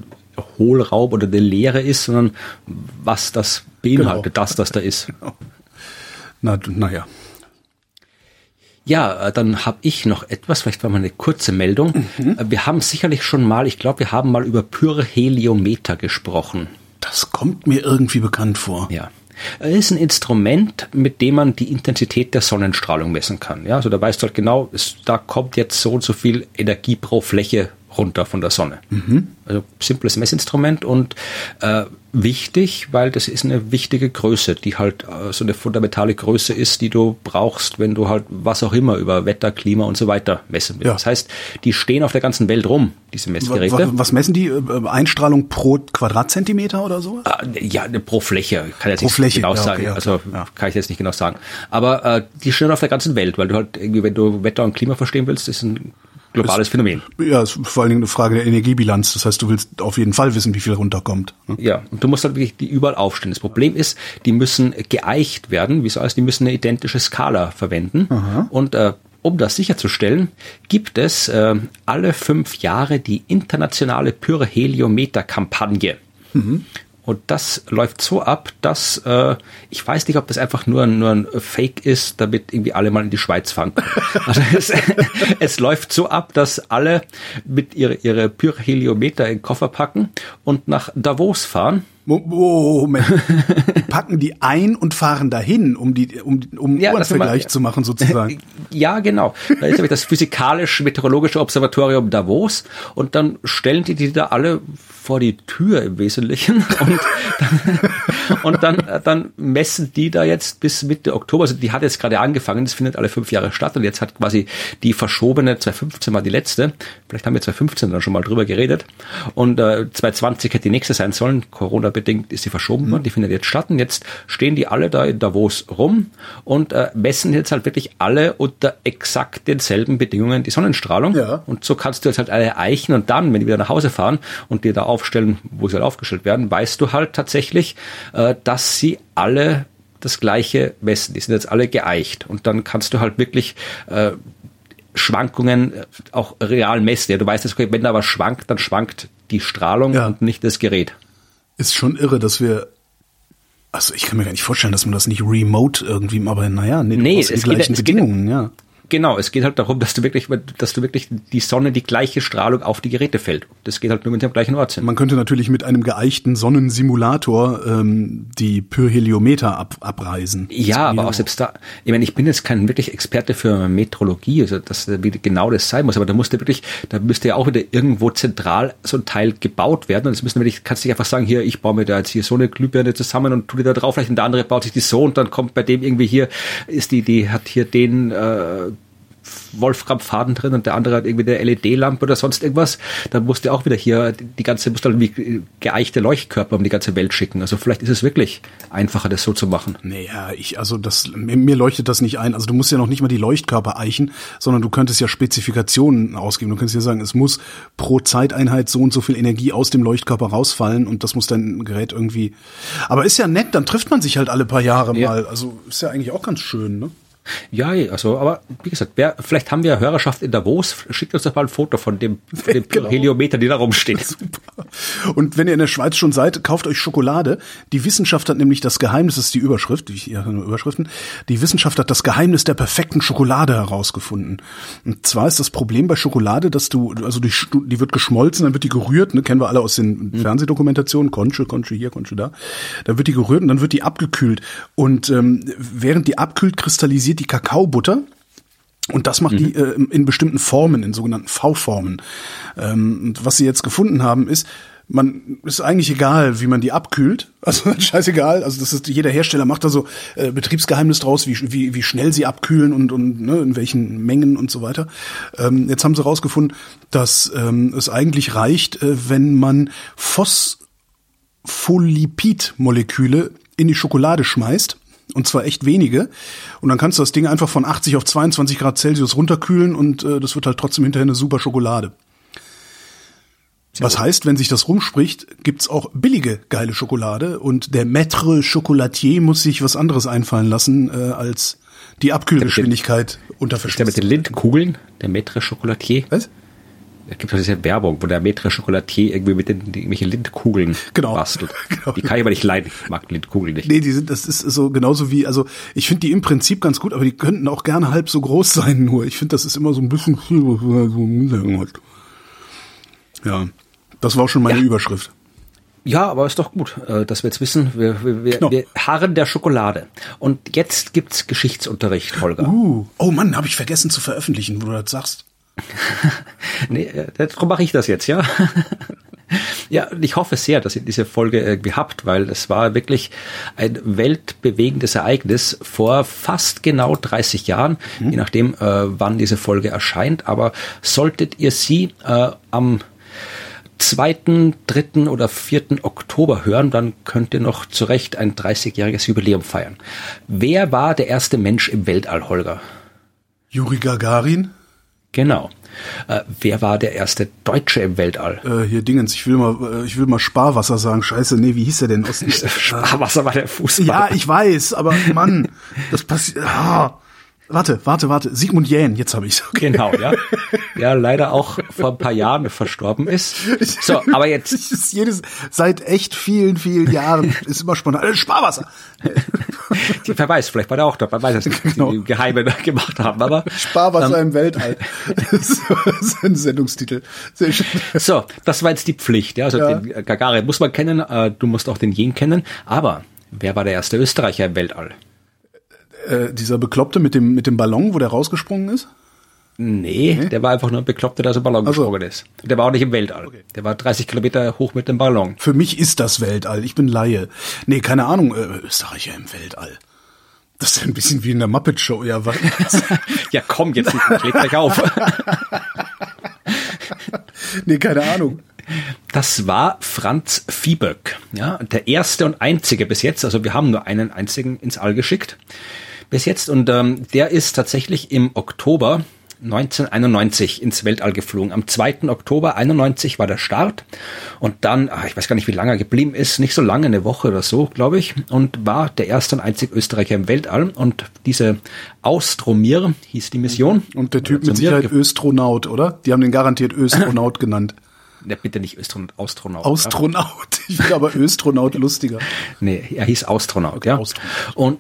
Hohlraum oder eine Leere ist, sondern was das beinhaltet, Genau. dass das da ist. Na, naja. Ja, äh, dann habe ich noch etwas, vielleicht war mal eine kurze Meldung. Äh, Wir haben sicherlich schon mal, ich glaube, wir haben mal über Pyrheliometer gesprochen. Das kommt mir irgendwie bekannt vor. Ja. Es ist ein Instrument, mit dem man die Intensität der Sonnenstrahlung messen kann. Ja, also da weißt du halt genau, es, da kommt jetzt so und so viel Energie pro Fläche runter von der Sonne. Also simples Messinstrument und äh, wichtig, weil das ist eine wichtige Größe, die halt äh, so eine fundamentale Größe ist, die du brauchst, wenn du halt was auch immer über Wetter, Klima und so weiter messen willst. Ja. Das heißt, die stehen auf der ganzen Welt rum, diese Messgeräte. wa- Was messen die? Äh, Einstrahlung pro Quadratzentimeter oder so? Ah, Ja, ne, pro Fläche, kann ich jetzt Pro nicht Fläche, genau ja, okay, sagen. ja, also ja. kann ich jetzt nicht genau sagen. Aber äh, die stehen auf der ganzen Welt, weil du halt irgendwie, wenn du Wetter und Klima verstehen willst, ist ein globales Phänomen. Ja, ist vor allen Dingen eine Frage der Energiebilanz. Das heißt, du willst auf jeden Fall wissen, wie viel runterkommt. ne? Ja, und du musst halt wirklich die überall aufstellen. Das Problem ist, die müssen geeicht werden, wie so heißt, die müssen eine identische Skala verwenden. Und äh, um das sicherzustellen, gibt es äh, alle fünf Jahre die internationale Pyrheliometer-Kampagne. Und das läuft so ab, dass äh, ich weiß nicht, ob das einfach nur, ein- nur ein Fake ist, damit irgendwie alle mal in die Schweiz fahren. Also es, es läuft so ab, dass alle mit ihre, ihre Pyrheliometer in den Koffer packen und nach Davos fahren. Mo- mo- Moment. Die packen die ein und fahren dahin, um die, um, um Ja, einen das will man- Vergleich zu machen sozusagen. Ja, genau. Da ist nämlich das physikalisch-meteorologische Observatorium Davos. Und dann stellen die die da alle vor die Tür im Wesentlichen. Und dann, und dann, dann messen die da jetzt bis Mitte Oktober, also die hat jetzt gerade angefangen, das findet alle fünf Jahre statt. Und jetzt hat quasi die verschobene 2015 war die letzte, vielleicht haben wir 2015 dann schon mal drüber geredet. Und äh, 2020 hätte die nächste sein sollen, Corona-bedingt ist sie verschoben worden, die findet jetzt statt und jetzt stehen die alle da in Davos rum und äh, messen jetzt halt wirklich alle unter exakt denselben Bedingungen die Sonnenstrahlung Ja. und so kannst du jetzt halt alle erreichen und dann, wenn die wieder nach Hause fahren und dir da aufstellen, wo sie halt aufgestellt werden, weißt du halt tatsächlich, äh, dass sie alle das gleiche messen. Die sind jetzt alle geeicht und dann kannst du halt wirklich äh, Schwankungen äh, auch real messen. Ja, du weißt, okay, wenn da was schwankt, dann schwankt die Strahlung Ja. und nicht das Gerät. Ist schon irre, dass wir Also ich kann mir gar nicht vorstellen, dass man das nicht remote irgendwie, aber naja, nee, Nee, es die geht- gleichen geht- Bedingungen, ja. Genau, es geht halt darum, dass du wirklich, dass du wirklich die Sonne die gleiche Strahlung auf die Geräte fällt. Das geht halt nur, wenn sie am gleichen Ort sind. Man könnte natürlich mit einem geeichten Sonnensimulator ähm, die Pyrheliometer ab, abreisen. Ja, aber auch selbst da, ich meine, ich bin jetzt kein wirklich Experte für Metrologie, also das wie genau das sein muss, aber da musste wirklich, da müsste ja auch wieder irgendwo zentral so ein Teil gebaut werden und es müssen wirklich, kannst du nicht einfach sagen, hier, ich baue mir da jetzt hier so eine Glühbirne zusammen und tu die da drauf, vielleicht und der andere baut sich die so und dann kommt bei dem irgendwie hier, ist die, die hat hier den äh, Wolfram-Faden drin und der andere hat irgendwie eine LED-Lampe oder sonst irgendwas, dann musst du auch wieder hier die ganze, musst du halt wie geeichte Leuchtkörper um die ganze Welt schicken. Also vielleicht ist es wirklich einfacher, das so zu machen. Naja, ich, also das, mir, mir leuchtet das nicht ein. Also du musst ja noch nicht mal die Leuchtkörper eichen, sondern du könntest ja Spezifikationen ausgeben. Du könntest ja sagen, es muss pro Zeiteinheit so und so viel Energie aus dem Leuchtkörper rausfallen und das muss dein Gerät irgendwie. Aber ist ja nett, dann trifft man sich halt alle paar Jahre Ja. mal. Also ist ja eigentlich auch ganz schön, ne? Ja, also, aber wie gesagt, wer, vielleicht haben wir Hörerschaft in Davos, schickt uns doch mal ein Foto von dem, von dem Genau. Heliometer, die da rumsteht. Und wenn ihr in der Schweiz schon seid, kauft euch Schokolade. Die Wissenschaft hat nämlich das Geheimnis, das ist die Überschrift, ich ja, nur Überschriften. Die Wissenschaft hat das Geheimnis der perfekten Schokolade herausgefunden. Und zwar ist das Problem bei Schokolade, dass du, also die, die wird geschmolzen, dann wird die gerührt, ne, kennen wir alle aus den Fernsehdokumentationen, Conche, Conche hier, Conche da. Dann wird die gerührt und dann wird die abgekühlt. Und ähm, während die abkühlt, kristallisiert die Kakaobutter. Und das macht die äh, in bestimmten Formen, in sogenannten V-Formen. Ähm, und was sie jetzt gefunden haben, ist, man ist eigentlich egal, wie man die abkühlt. Also scheißegal. Also das ist jeder Hersteller macht da so äh, Betriebsgeheimnis draus, wie, wie, wie schnell sie abkühlen und, und ne, in welchen Mengen und so weiter. Ähm, jetzt haben sie herausgefunden, dass ähm, es eigentlich reicht, äh, wenn man Phospholipid-Moleküle in die Schokolade schmeißt. Und zwar echt wenige. Und dann kannst du das Ding einfach von 80 auf 22 Grad Celsius runterkühlen und äh, das wird halt trotzdem hinterher eine super Schokolade. Was heißt, wenn sich das rumspricht, gibt's auch billige geile Schokolade und der Maître Chocolatier muss sich was anderes einfallen lassen, äh, als die Abkühlgeschwindigkeit unter Ist der mit den Verschluss. Lindenkugeln, der Maître Chocolatier? Was? Da gibt es diese Werbung, wo der Maître Chocolatier irgendwie mit den, die, irgendwelche Lindkugeln Genau. bastelt. Genau. Die kann ich aber nicht leiden. Ich mag Lindkugeln nicht. Nee, die sind, das ist so genauso wie, also ich finde die im Prinzip ganz gut, aber die könnten auch gerne halb so groß sein nur. Ich finde, das ist immer so ein bisschen viel, was man so hat. Ja, das war schon meine Ja. Überschrift. Ja, aber ist doch gut, äh, dass wir jetzt wissen, wir, wir, wir, Genau. wir harren der Schokolade. Und jetzt gibt's Geschichtsunterricht, Holger. Uh, oh Mann, habe ich vergessen zu veröffentlichen, wo du das sagst. Nee, äh, darum mache ich das jetzt, ja. Ja, ich hoffe sehr, dass ihr diese Folge irgendwie habt, weil es war wirklich ein weltbewegendes Ereignis vor fast genau 30 Jahren, je nachdem, äh, wann diese Folge erscheint. Aber solltet ihr sie äh, am 2., 3. oder 4. Oktober hören, dann könnt ihr noch zu Recht ein 30-jähriges Jubiläum feiern. Wer war der erste Mensch im Weltall, Holger? Juri Gagarin, Genau. Äh, wer war der erste Deutsche im Weltall? äh, hier Dingens, ich will mal, äh, ich will mal Sparwasser sagen. Scheiße, nee, wie hieß der denn? Aus, Sparwasser war der Fußball. ja, ich weiß, aber Mann, das passiert. Ah. Warte, warte, warte. Sigmund Jähn, jetzt habe ich's. Okay. Genau, ja. Ja, leider auch vor ein paar Jahren verstorben ist. So, aber jetzt, ist jedes, seit echt vielen, vielen Jahren ist immer spannend. Äh, Sparwasser. wer weiß, vielleicht war der auch da, man weiß es nicht, Genau. die im Geheimen gemacht haben, aber. Sparwasser im Weltall. Das ist ein Sendungstitel. Sehr schön. So, das war jetzt die Pflicht, ja. Also Ja. den Gagarin muss man kennen, äh, du musst auch den Jen kennen, aber wer war der erste Österreicher im Weltall? Äh, dieser Bekloppte mit dem, mit dem Ballon, wo der rausgesprungen ist? Nee, der war einfach nur ein Bekloppter, der aus dem Ballon Ach so. gesprungen ist. Der war auch nicht im Weltall. Der war 30 Kilometer hoch mit dem Ballon. Für mich ist das Weltall. Ich bin Laie. Nee, keine Ahnung. Äh, Österreicher im Weltall. Das ist ein bisschen wie in der Muppet Show. Ja, was? Ja, komm, jetzt klebt gleich auf. nee, keine Ahnung. Das war Franz Viehböck, ja, der erste und einzige bis jetzt. Also wir haben nur einen einzigen ins All geschickt bis jetzt und ähm, der ist tatsächlich im Oktober 1991 ins Weltall geflogen. Am 2. Oktober 91 war der Start und dann, ah, ich weiß gar nicht, wie lange er geblieben ist, nicht so lange, eine Woche oder so, glaube ich, und war der erste und einzige Österreicher im Weltall. Und diese Austromir hieß die Mission. Und der Typ mit Sicherheit Östronaut, oder? Die haben den garantiert Östronaut genannt. Ne, bitte nicht Östronaut, Astronaut. Astronaut. Ich finde aber Östronaut lustiger. Nee, er hieß Astronaut, ja. Astronaut. Und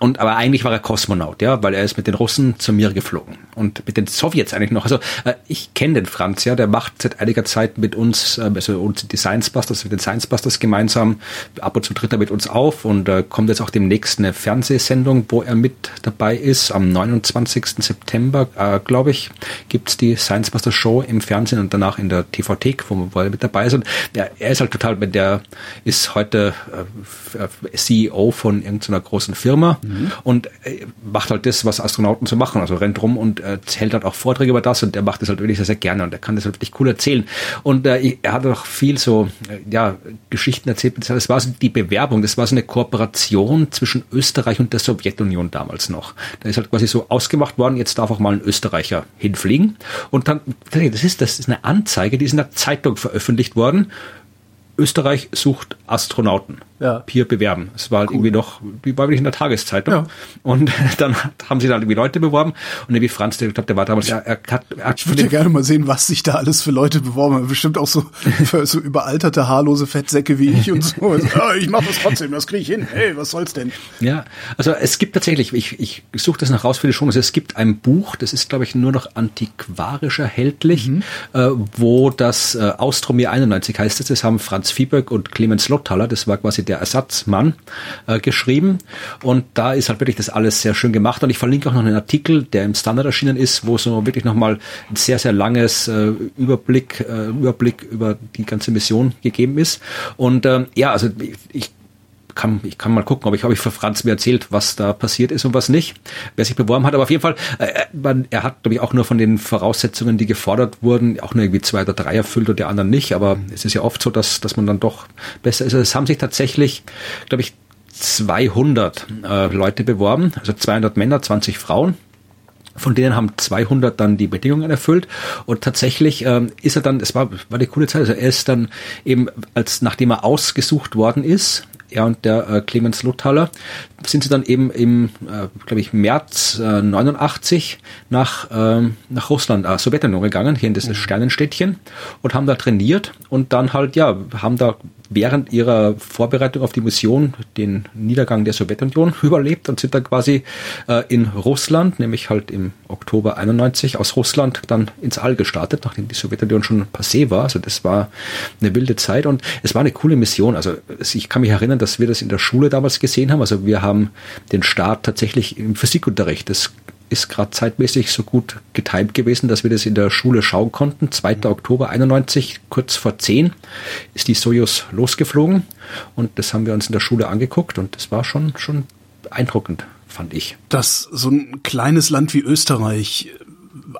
und aber eigentlich war er Kosmonaut, ja, weil er ist mit den Russen zu mir geflogen und mit den Sowjets eigentlich noch. Also äh, ich kenne den Franz, ja, der macht seit einiger Zeit mit uns, äh, also uns die Science Busters, mit den Science Busters gemeinsam. Ab und zu tritt er mit uns auf und äh, kommt jetzt auch demnächst eine Fernsehsendung, wo er mit dabei ist. Am 29. September, äh, glaube ich, gibt's die Science Busters Show im Fernsehen und danach in der TV-Thek, wo, wo er mit dabei ist. Und ja, er ist halt total, der ist heute äh, CEO von irgendeiner großen Firma mhm. und äh, macht halt das, was Astronauten so machen. Also rennt rum und äh, hält halt auch Vorträge über das und er macht das halt wirklich sehr, sehr gerne und er kann das halt wirklich cool erzählen. Und äh, er hat auch viel so, äh, ja, Geschichten erzählt. Das war so die Bewerbung, das war so eine Kooperation zwischen Österreich und der Sowjetunion damals noch. Da ist halt quasi so ausgemacht worden, jetzt darf auch mal ein Österreicher hinfliegen. Und dann, das ist, das ist eine Anzeige, die ist in der Zeitung veröffentlicht worden. Österreich sucht Astronauten ja. hier bewerben. Es war halt cool. irgendwie noch, die war wirklich in der Tageszeitung. Ja. Und dann haben sie dann irgendwie Leute beworben. Und wie Franz, der, der war damals, er, er hat, er hat Ich würde ja gerne mal sehen, was sich da alles für Leute beworben haben. Bestimmt auch so, so überalterte, haarlose Fettsäcke wie ich und so. oh, ich mache das trotzdem, das kriege ich hin. Hey, was soll's denn? Ja, also es gibt tatsächlich, ich, ich suche das noch raus für die Show, also es gibt ein Buch, das ist, glaube ich, nur noch antiquarisch erhältlich, mhm. äh, wo das äh, Austromir 91 heißt es, das haben Franz Fieberg und Clemens Lottaler, das war quasi der Ersatzmann, äh, geschrieben. Und da ist halt wirklich das alles sehr schön gemacht. Und ich verlinke auch noch einen Artikel, der im Standard erschienen ist, wo so wirklich nochmal ein sehr, sehr langes äh, Überblick, äh, Überblick über die ganze Mission gegeben ist. Und ähm, ja, also ich kann, ich kann mal gucken, ob ich, ob ich für Franz mir erzählt, was da passiert ist und was nicht, wer sich beworben hat. Aber auf jeden Fall, äh, man, er hat, glaube ich, auch nur von den Voraussetzungen, die gefordert wurden, auch nur irgendwie zwei oder drei erfüllt und der anderen nicht. Aber es ist ja oft so, dass, dass man dann doch besser ist. Also es haben sich tatsächlich, glaube ich, 200 äh, Leute beworben, also 200 Männer, 20 Frauen. Von denen haben 200 dann die Bedingungen erfüllt und tatsächlich ähm, ist er dann, es war, war eine coole Zeit, also er ist dann eben, als nachdem er ausgesucht worden ist, er und der äh, Clemens Luthaler, sind sie dann eben im, äh, glaube ich, März äh, 89 nach, äh, nach Russland, äh, Sowjetunion gegangen, hier in das mhm. Sternenstädtchen und haben da trainiert und dann halt, ja, haben da während ihrer Vorbereitung auf die Mission den Niedergang der Sowjetunion überlebt und sind dann quasi äh, in Russland, nämlich halt im Oktober 91 aus Russland dann ins All gestartet, nachdem die Sowjetunion schon passé war. Also das war eine wilde Zeit und es war eine coole Mission. Also ich kann mich erinnern, dass wir das in der Schule damals gesehen haben. Also wir haben den Start tatsächlich im Physikunterricht. Das ist gerade zeitmäßig so gut getimt gewesen, dass wir das in der Schule schauen konnten. 2. Mhm. Oktober 91, kurz vor 10, ist die Sojus losgeflogen und das haben wir uns in der Schule angeguckt und das war schon, schon beeindruckend, fand ich. Dass so ein kleines Land wie Österreich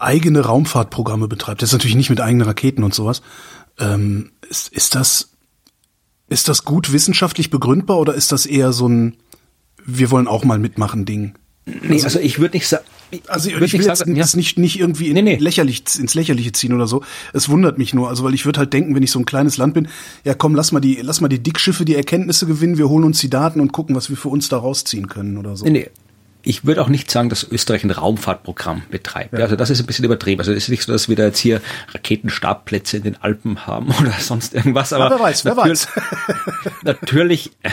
eigene Raumfahrtprogramme betreibt, das ist natürlich nicht mit eigenen Raketen und sowas. Ähm, ist, ist das, ist das gut wissenschaftlich begründbar oder ist das eher so ein, wir wollen auch mal mitmachen Ding? Nee, also, also ich würde nicht sagen, also ich, ich will jetzt ja. nicht, nicht irgendwie in nee, nee. Lächerlich, ins Lächerliche ziehen oder so. Es wundert mich nur, also weil ich würde halt denken, wenn ich so ein kleines Land bin, ja komm, lass mal die, lass mal die Dickschiffe die Erkenntnisse gewinnen, wir holen uns die Daten und gucken, was wir für uns da rausziehen können oder so. Nee, nee ich würde auch nicht sagen, dass Österreich ein Raumfahrtprogramm betreibt. Ja. Also das ist ein bisschen übertrieben. Also es ist nicht so, dass wir da jetzt hier Raketenstartplätze in den Alpen haben oder sonst irgendwas. Aber, aber wer weiß, wer weiß. natürlich, äh,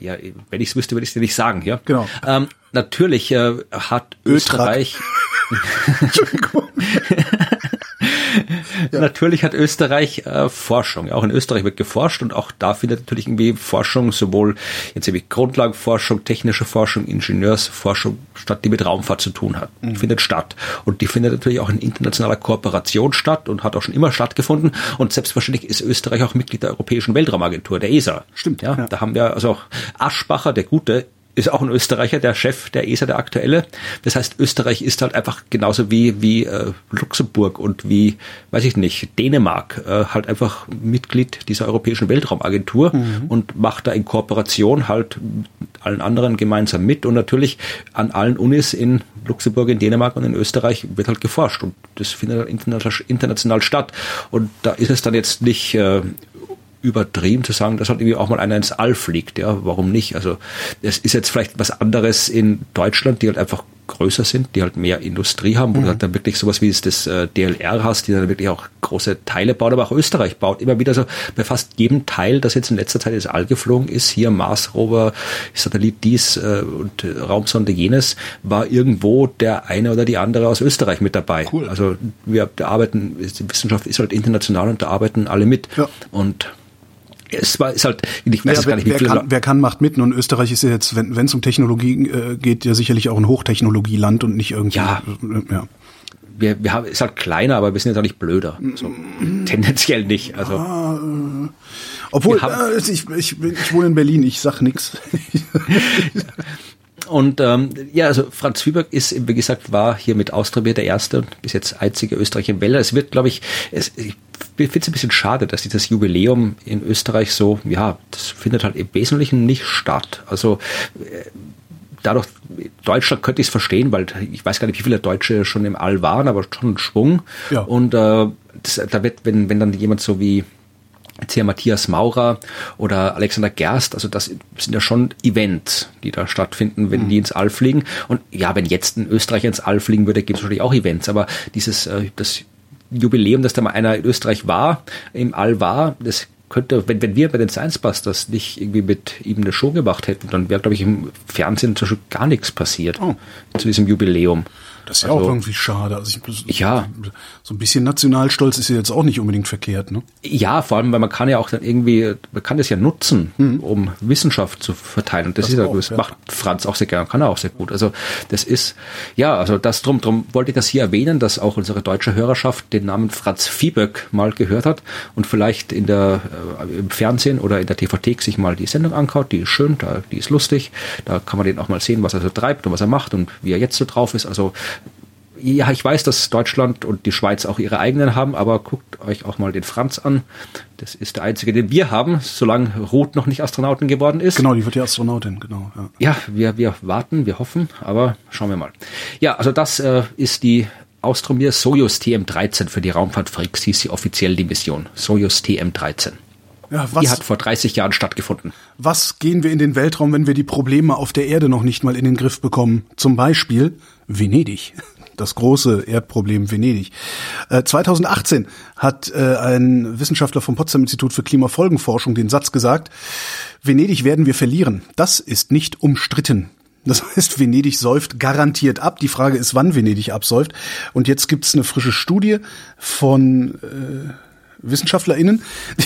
ja, wenn ich es wüsste, würde ich es dir nicht sagen. Ja, genau. Ähm, natürlich äh, hat Österreich. Entschuldigung. ja. Natürlich hat Österreich äh, Forschung. Auch in Österreich wird geforscht und auch da findet natürlich irgendwie Forschung, sowohl jetzt irgendwie Grundlagenforschung, technische Forschung, Ingenieursforschung statt, die mit Raumfahrt zu tun hat. Mhm. Findet statt. Und die findet natürlich auch in internationaler Kooperation statt und hat auch schon immer stattgefunden. Und selbstverständlich ist Österreich auch Mitglied der Europäischen Weltraumagentur, der ESA. Stimmt. Ja, ja. da haben wir also auch Aschbacher, der Gute, ist auch ein Österreicher, der Chef der ESA, der aktuelle. Das heißt, Österreich ist halt einfach genauso wie, wie äh, Luxemburg und wie, weiß ich nicht, Dänemark, äh, halt einfach Mitglied dieser Europäischen Weltraumagentur mhm. und macht da in Kooperation halt allen anderen gemeinsam mit. Und natürlich an allen Unis in Luxemburg, in Dänemark und in Österreich wird halt geforscht. Und das findet halt international statt. Und da ist es dann jetzt nicht äh, übertrieben zu sagen, dass halt irgendwie auch mal einer ins All fliegt. Ja, warum nicht? Also es ist jetzt vielleicht was anderes in Deutschland, die halt einfach größer sind, die halt mehr Industrie haben, wo mhm. du halt dann wirklich sowas wie das äh, DLR hast, die dann wirklich auch große Teile bauen, aber auch Österreich baut immer wieder so bei fast jedem Teil, das jetzt in letzter Zeit ins All geflogen ist, hier Mars Rover, Satellit dies äh, und äh, Raumsonde jenes, war irgendwo der eine oder die andere aus Österreich mit dabei. Cool. Also wir arbeiten, die Wissenschaft ist halt international und da arbeiten alle mit. Ja. Und es war ist halt ich weiß naja, gar nicht wie wer kann, wer kann macht mit und Österreich ist ja jetzt wenn es um Technologie äh, geht ja sicherlich auch ein Hochtechnologieland und nicht irgendwie ja, äh, ja. Wir, wir haben ist halt kleiner, aber wir sind jetzt auch nicht blöder. So, mm. tendenziell nicht. Also ah, äh, obwohl äh, ich, ich, ich wohne in Berlin, ich sag nix. Und ähm, ja, also Franz Zwieback ist, wie gesagt, war hier mit Austria der erste, bis jetzt einzige Österreicher im Wälder. Es wird, glaube ich, es, ich finde es ein bisschen schade, dass dieses Jubiläum in Österreich so, ja, das findet halt im Wesentlichen nicht statt. Also äh, dadurch, Deutschland könnte ich es verstehen, weil ich weiß gar nicht, wie viele Deutsche schon im All waren, aber schon ein Schwung. Ja. Und äh, das, da wird, wenn, wenn dann jemand so wie hier Matthias Maurer oder Alexander Gerst, also das sind ja schon Events, die da stattfinden, wenn mhm. die ins All fliegen. Und ja, wenn jetzt ein Österreicher ins All fliegen würde, gibt es natürlich auch Events, aber dieses, äh, das Jubiläum, dass da mal einer in Österreich war, im All war, das könnte, wenn, wenn wir bei den Science Busters nicht irgendwie mit ihm eine Show gemacht hätten, dann wäre, glaube ich, im Fernsehen zum Beispiel gar nichts passiert oh. zu diesem Jubiläum. Das ist ja also, auch irgendwie schade. Also ich, ja. So ein bisschen Nationalstolz ist ja jetzt auch nicht unbedingt verkehrt, ne? Ja, vor allem, weil man kann ja auch dann irgendwie, man kann das ja nutzen, mhm. um Wissenschaft zu verteilen. Und das, das ist auch, das ja. macht Franz auch sehr gerne, kann er auch sehr gut. Also das ist, ja, also das drum, drum wollte ich das hier erwähnen, dass auch unsere deutsche Hörerschaft den Namen Franz Viehböck mal gehört hat und vielleicht in der, äh, im Fernsehen oder in der TV-Thek sich mal die Sendung ankaut. Die ist schön, da, die ist lustig. Da kann man den auch mal sehen, was er so treibt und was er macht und wie er jetzt so drauf ist. Also ja, ich weiß, dass Deutschland und die Schweiz auch ihre eigenen haben, aber guckt euch auch mal den Franz an. Das ist der einzige, den wir haben, solange Ruth noch nicht Astronautin geworden ist. Genau, die wird ja Astronautin, genau. Ja, ja wir, wir warten, wir hoffen, aber schauen wir mal. Ja, also das äh, ist die Austromir Soyuz TM13 für die Raumfahrtfreaks, hieß sie offiziell die Mission. Soyuz TM13. Ja, was, die hat vor 30 Jahren stattgefunden. Was gehen wir in den Weltraum, wenn wir die Probleme auf der Erde noch nicht mal in den Griff bekommen? Zum Beispiel Venedig das große Erdproblem Venedig. Äh, 2018 hat äh, ein Wissenschaftler vom Potsdam Institut für Klimafolgenforschung den Satz gesagt, Venedig werden wir verlieren. Das ist nicht umstritten. Das heißt, Venedig säuft garantiert ab. Die Frage ist, wann Venedig absäuft. Und jetzt gibt's eine frische Studie von äh, WissenschaftlerInnen.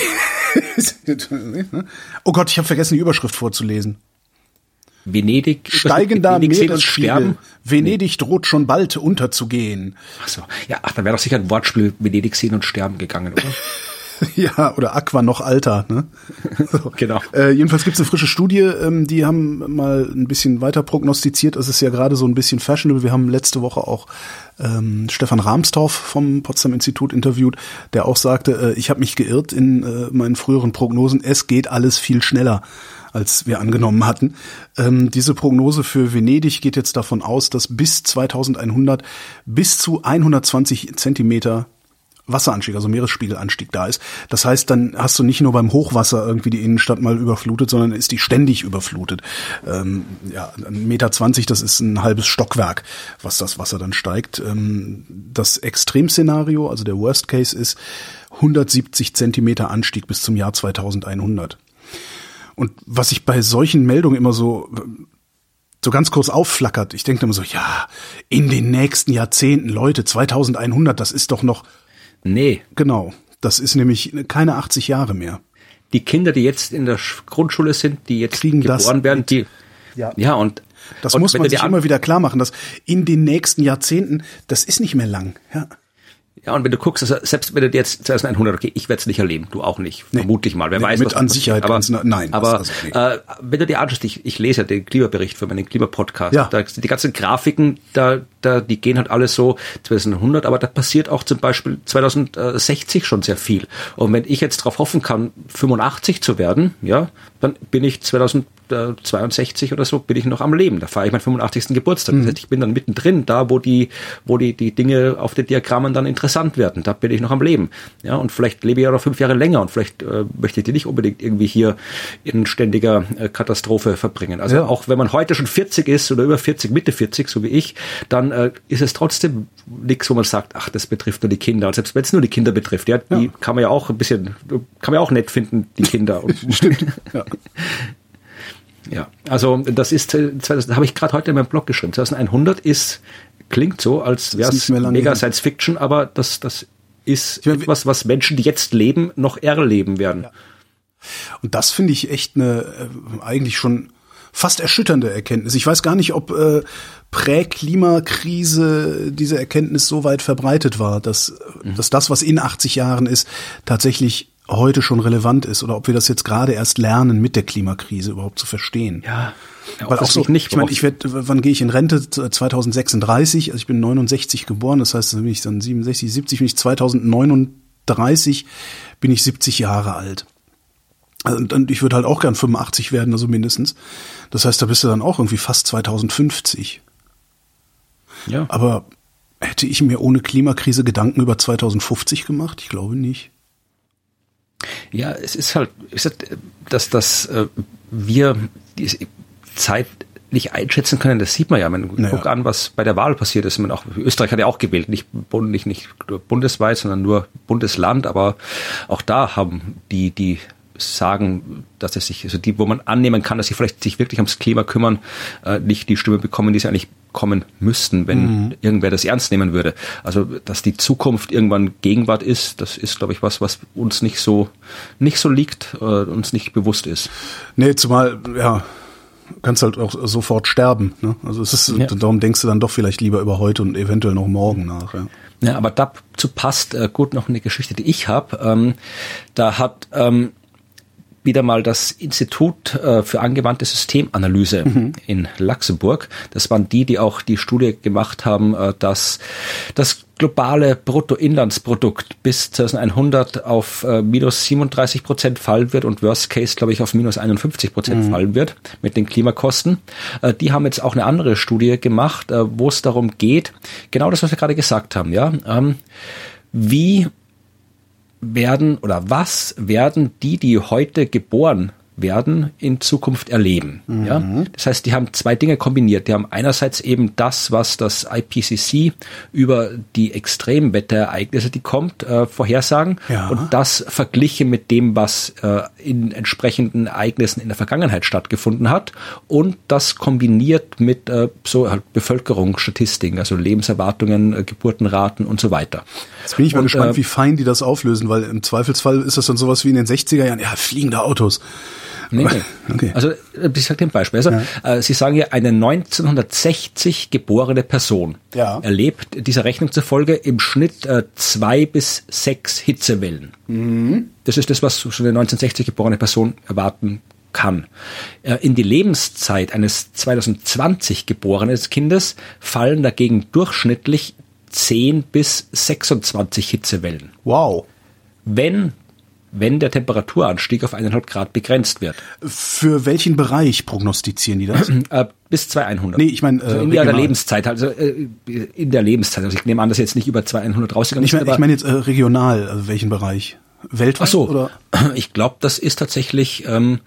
oh Gott, ich habe vergessen, die Überschrift vorzulesen. Venedig steigender Venedig Meeresspiegel. Venedig droht schon bald unterzugehen. Ach so. Ja, ach, dann wäre doch sicher ein Wortspiel Venedig sehen und sterben gegangen, oder? ja, oder Aqua noch alter. Ne? So. genau. Äh, jedenfalls gibt es eine frische Studie, ähm, die haben mal ein bisschen weiter prognostiziert. Es ist ja gerade so ein bisschen fashionable. Wir haben letzte Woche auch ähm, Stefan Rahmstorff vom Potsdam Institut interviewt, der auch sagte, äh, ich habe mich geirrt in äh, meinen früheren Prognosen. Es geht alles viel schneller als wir angenommen hatten. Ähm, diese Prognose für Venedig geht jetzt davon aus, dass bis 2100 bis zu 120 Zentimeter Wasseranstieg, also Meeresspiegelanstieg da ist. Das heißt, dann hast du nicht nur beim Hochwasser irgendwie die Innenstadt mal überflutet, sondern ist die ständig überflutet. Ähm, ja, ein Meter zwanzig, das ist ein halbes Stockwerk, was das Wasser dann steigt. Ähm, das Extremszenario, also der Worst Case ist 170 Zentimeter Anstieg bis zum Jahr 2100. Und was ich bei solchen Meldungen immer so so ganz kurz aufflackert, ich denke immer so, ja, in den nächsten Jahrzehnten, Leute, 2100, das ist doch noch Nee. Genau. Das ist nämlich keine 80 Jahre mehr. Die Kinder, die jetzt in der Grundschule sind, die jetzt Kriegen geboren werden, die ja. ja und das und muss man sich immer wieder klar machen, dass in den nächsten Jahrzehnten, das ist nicht mehr lang. Ja. Ja, und wenn du guckst, also selbst wenn du jetzt 2100, okay, ich werde es nicht erleben, du auch nicht, nee. vermutlich mal, wer nee, weiß. Mit was an Sicherheit aber, nein. Aber das, das äh, wenn du dir anschaust, ich, ich lese ja den Klimabericht für meinen Klimapodcast, ja. da, die ganzen Grafiken, da, da, die gehen halt alles so 2100, aber da passiert auch zum Beispiel 2060 schon sehr viel. Und wenn ich jetzt darauf hoffen kann, 85 zu werden, ja, dann bin ich 2000 äh, 62 oder so bin ich noch am Leben. Da feiere ich meinen 85. Geburtstag. Mhm. Das heißt, ich bin dann mittendrin, da wo die, wo die, die Dinge auf den Diagrammen dann interessant werden. Da bin ich noch am Leben. Ja, und vielleicht lebe ich ja noch fünf Jahre länger und vielleicht äh, möchte ich die nicht unbedingt irgendwie hier in ständiger äh, Katastrophe verbringen. Also Ja. auch wenn man heute schon 40 ist oder über 40, Mitte 40, so wie ich, dann äh, ist es trotzdem nichts, wo man sagt, ach, das betrifft nur die Kinder. Und selbst wenn es nur die Kinder betrifft, ja, die Ja. kann man ja auch ein bisschen, kann man ja auch nett finden, die Kinder. Stimmt. Ja. Ja, also das ist, äh, 2000 habe ich gerade heute in meinem Blog geschrieben. 2100 ist, klingt so, als wäre es mega hin. Science Fiction, aber das, das ist Ich meine, etwas, was Menschen, die jetzt leben, noch erleben werden. Und das finde ich echt eine äh, eigentlich schon fast erschütternde Erkenntnis. Ich weiß gar nicht, ob äh, Prä-Klimakrise diese Erkenntnis so weit verbreitet war, dass, dass das, was in 80 Jahren ist, tatsächlich heute schon relevant ist oder ob wir das jetzt gerade erst lernen, mit der Klimakrise überhaupt zu verstehen. Ja, ja Weil auch so, nicht. ich meine, ich werde, wann gehe ich in Rente? 2036, also ich bin 69 geboren, das heißt, dann bin ich dann 67, 70, bin ich 2039, bin ich 70 Jahre alt. Und, und ich würde halt auch gern 85 werden, also mindestens. Das heißt, da bist du dann auch irgendwie fast 2050. ja. Aber hätte ich mir ohne Klimakrise Gedanken über 2050 gemacht? Ich glaube nicht. Ja, es ist halt, dass, dass äh, wir diese Zeit nicht einschätzen können, das sieht man ja. Man Naja. guckt an, was bei der Wahl passiert ist. Man auch, Österreich hat ja auch gewählt, nicht, nicht, nicht bundesweit, sondern nur Bundesland, aber auch da haben die, die sagen, dass es sich, also die, wo man annehmen kann, dass sie vielleicht sich wirklich ums Klima kümmern, äh, nicht die Stimme bekommen, die sie eigentlich kommen müssten, wenn irgendwer das ernst nehmen würde. Also, dass die Zukunft irgendwann Gegenwart ist, das ist, glaube ich, was, was uns nicht so, nicht so liegt, äh, uns nicht bewusst ist. Nee, zumal, ja, kannst halt auch sofort sterben. Ne? Also es ist, Ja. darum denkst du dann doch vielleicht lieber über heute und eventuell noch morgen nach. Ja. Ja, aber dazu passt äh, gut noch eine Geschichte, die ich habe. Ähm, da hat ähm, wieder mal das Institut äh, für angewandte Systemanalyse in Luxemburg. Das waren die, die auch die Studie gemacht haben, äh, dass das globale Bruttoinlandsprodukt bis 2100 auf äh, minus 37 Prozent fallen wird und Worst Case, glaube ich, auf minus 51 Prozent fallen wird mit den Klimakosten. Die haben jetzt auch eine andere Studie gemacht, wo es darum geht, genau das, was wir gerade gesagt haben, ja, ähm, wie werden oder was werden die, die heute geboren werden, in Zukunft erleben. Ja? Das heißt, die haben zwei Dinge kombiniert. Die haben einerseits eben das, was das IPCC über die Extremwetterereignisse, die kommt, äh, vorhersagen Ja. und das verglichen mit dem, was äh, in entsprechenden Ereignissen in der Vergangenheit stattgefunden hat und das kombiniert mit äh, so halt Bevölkerungsstatistiken, also Lebenserwartungen, äh, Geburtenraten und so weiter. Jetzt bin ich mal Und, gespannt, äh, wie fein die das auflösen, weil im Zweifelsfall ist das dann sowas wie in den 60er Jahren, ja, fliegende Autos. Nee, nee. Okay. Also äh, ich sage dir ein Beispiel. Also, äh, Sie sagen ja, eine 1960 geborene Person Ja. erlebt dieser Rechnung zufolge im Schnitt äh, zwei bis sechs Hitzewellen. Mhm. Das ist das, was so eine 1960 geborene Person erwarten kann. Äh, In die Lebenszeit eines 2020 geborenen Kindes fallen dagegen durchschnittlich 10 bis 26 Hitzewellen. Wow. Wenn, wenn der Temperaturanstieg auf eineinhalb Grad begrenzt wird. Für welchen Bereich prognostizieren die das? Äh, bis 2100. Nee, ich meine, äh, also in der regional. Lebenszeit, also äh, in der Lebenszeit. Also ich nehme an, dass jetzt nicht über 2100 rausgegangen ich meine ist, ich aber- mein jetzt äh, regional, also welchen Bereich? Weltweit Ach so, oder? ich glaube, das ist tatsächlich, ähm,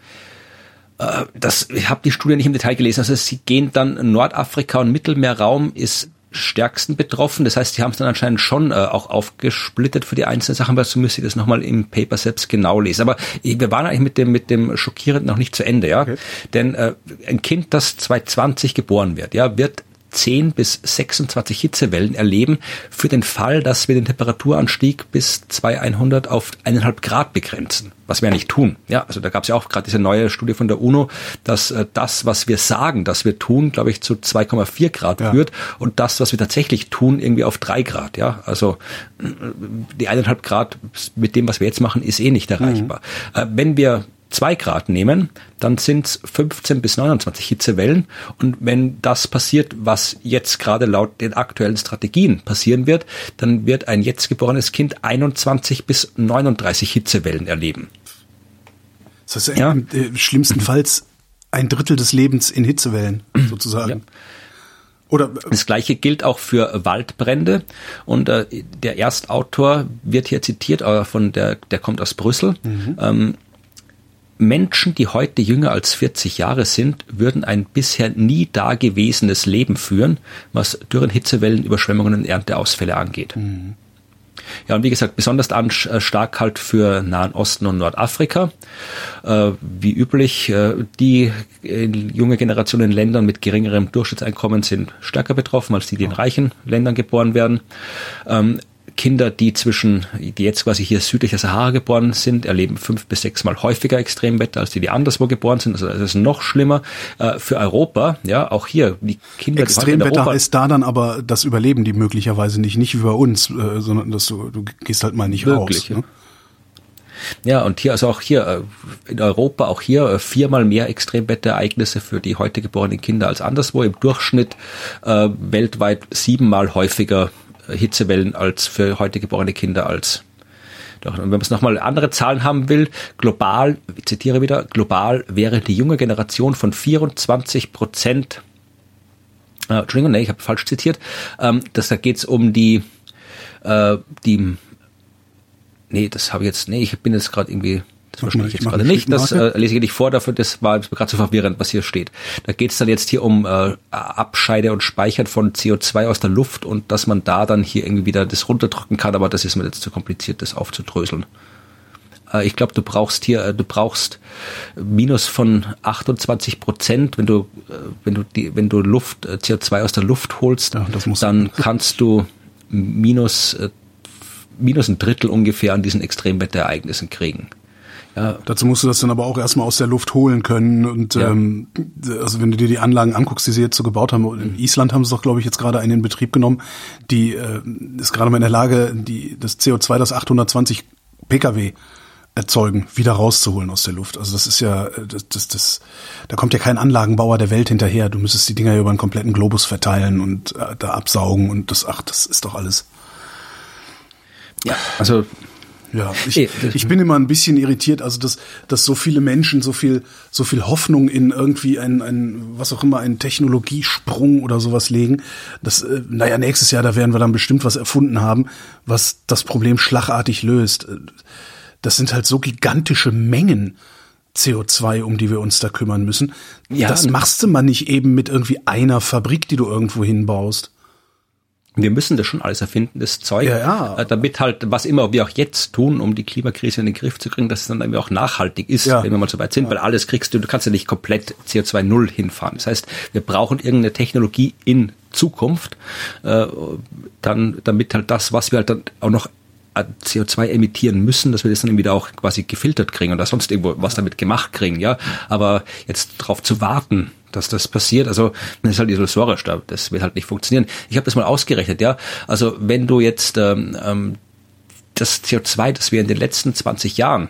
äh, das, ich habe die Studie nicht im Detail gelesen, also sie gehen dann Nordafrika und Mittelmeerraum ist stärksten betroffen. Das heißt, die haben es dann anscheinend schon äh, auch aufgesplittet für die einzelnen Sachen, weil so müsste ich das nochmal im Paper selbst genau lesen. Aber wir waren eigentlich mit dem, mit dem Schockierenden noch nicht zu Ende, ja. Denn äh, ein Kind, das 2020 geboren wird, ja, wird 10 bis 26 Hitzewellen erleben für den Fall, dass wir den Temperaturanstieg bis 2100 auf eineinhalb Grad begrenzen, was wir ja nicht tun. Ja, also da gab es ja auch gerade diese neue Studie von der UNO, dass äh, das, was wir sagen, dass wir tun, glaube ich, zu 2,4 Grad Ja. führt und das, was wir tatsächlich tun, irgendwie auf drei Grad. Ja, also äh, die eineinhalb Grad mit dem, was wir jetzt machen, ist eh nicht erreichbar. Äh, wenn wir zwei Grad nehmen, dann sind es 15 bis 29 Hitzewellen. Und wenn das passiert, was jetzt gerade laut den aktuellen Strategien passieren wird, dann wird ein jetzt geborenes Kind 21 bis 39 Hitzewellen erleben. Das heißt, Ja. äh, schlimmstenfalls ein Drittel des Lebens in Hitzewellen sozusagen. Ja. Oder das gleiche gilt auch für Waldbrände und äh, der Erstautor wird hier zitiert, aber von der der kommt aus Brüssel. Mhm. Ähm, Menschen, die heute jünger als 40 Jahre sind, würden ein bisher nie dagewesenes Leben führen, was Dürren, Hitzewellen, Überschwemmungen und Ernteausfälle angeht. Mhm. Ja, und wie gesagt, besonders äh, stark halt für Nahen Osten und Nordafrika. Äh, wie üblich, äh, die äh, junge Generation in Ländern mit geringerem Durchschnittseinkommen sind stärker betroffen als die, die in reichen Ländern geboren werden. Ähm, Kinder, die zwischen, die jetzt quasi hier südlich der Sahara geboren sind, erleben fünf bis sechs Mal häufiger Extremwetter als die, die anderswo geboren sind. Also das ist noch schlimmer äh, für Europa. Ja, auch hier die Kinder. Extremwetter heißt da dann aber das überleben die möglicherweise nicht, nicht wie bei uns, äh, sondern dass du, du gehst halt mal nicht Wirklich, raus. Ne? Ja, und hier, also auch hier äh, in Europa, auch hier äh, viermal mehr Extremwetterereignisse für die heute geborenen Kinder als anderswo. Im Durchschnitt äh, weltweit siebenmal häufiger Hitzewellen als für heute geborene Kinder als und wenn man es nochmal andere Zahlen haben will, global, ich zitiere wieder, global wäre die junge Generation von 24 Prozent, äh, Entschuldigung, nee, ich habe falsch zitiert, ähm, das, da geht es um die, äh, die, nee, das habe ich jetzt, nee, ich bin jetzt gerade irgendwie, das verstehe ich jetzt gerade nicht. Das äh, lese ich nicht vor, dafür, das war gerade so verwirrend, was hier steht. Da geht es dann jetzt hier um äh, Abscheide und Speichern von CO2 aus der Luft und dass man da dann hier irgendwie wieder das runterdrücken kann, aber das ist mir jetzt zu kompliziert, das aufzudröseln. Äh, ich glaube, du brauchst hier, äh, du brauchst Minus von 28 Prozent, wenn du, äh, wenn du die, wenn du Luft, CO2 aus der Luft holst, ja, dann kannst du minus minus ein Drittel ungefähr an diesen Extremwetterereignissen kriegen. Ja. Dazu musst du das dann aber auch erstmal aus der Luft holen können. Und ja. ähm, also wenn du dir die Anlagen anguckst, die sie jetzt so gebaut haben, in Island haben sie doch, glaube ich, jetzt gerade einen in Betrieb genommen, die äh, ist gerade mal in der Lage, die das CO2, das 820 Pkw erzeugen, wieder rauszuholen aus der Luft. Also das ist ja, das, das, das, da kommt ja kein Anlagenbauer der Welt hinterher. Du müsstest die Dinger ja über einen kompletten Globus verteilen und äh, da absaugen und das, ach, das ist doch alles. Ja, also ja, ich, ich bin immer ein bisschen irritiert, also dass, dass so viele Menschen so viel, so viel Hoffnung in irgendwie ein, ein, was auch immer, einen Technologiesprung oder sowas legen. Das, äh, naja, nächstes Jahr, da werden wir dann bestimmt was erfunden haben, was das Problem schlagartig löst. Das sind halt so gigantische Mengen. CO2, um die wir uns da kümmern müssen. Ja, das machst du mal nicht eben mit irgendwie einer Fabrik, die du irgendwo hinbaust wir müssen das schon alles erfinden, das Zeug, ja, ja. Äh, damit halt, was immer wir auch jetzt tun, um die Klimakrise in den Griff zu kriegen, dass es dann irgendwie auch nachhaltig ist, ja. wenn wir mal so weit sind, weil alles kriegst du, du kannst ja nicht komplett CO2 Null hinfahren. Das heißt, wir brauchen irgendeine Technologie in Zukunft, äh, dann, damit halt das, was wir halt dann auch noch CO2 emittieren müssen, dass wir das dann wieder auch quasi gefiltert kriegen oder sonst irgendwo was damit gemacht kriegen, ja. Aber jetzt drauf zu warten, dass das passiert. Also das ist halt illusorisch, das wird halt nicht funktionieren. Ich habe das mal ausgerechnet, ja. Also wenn du jetzt ähm, ähm das CO2, das wir in den letzten 20 Jahren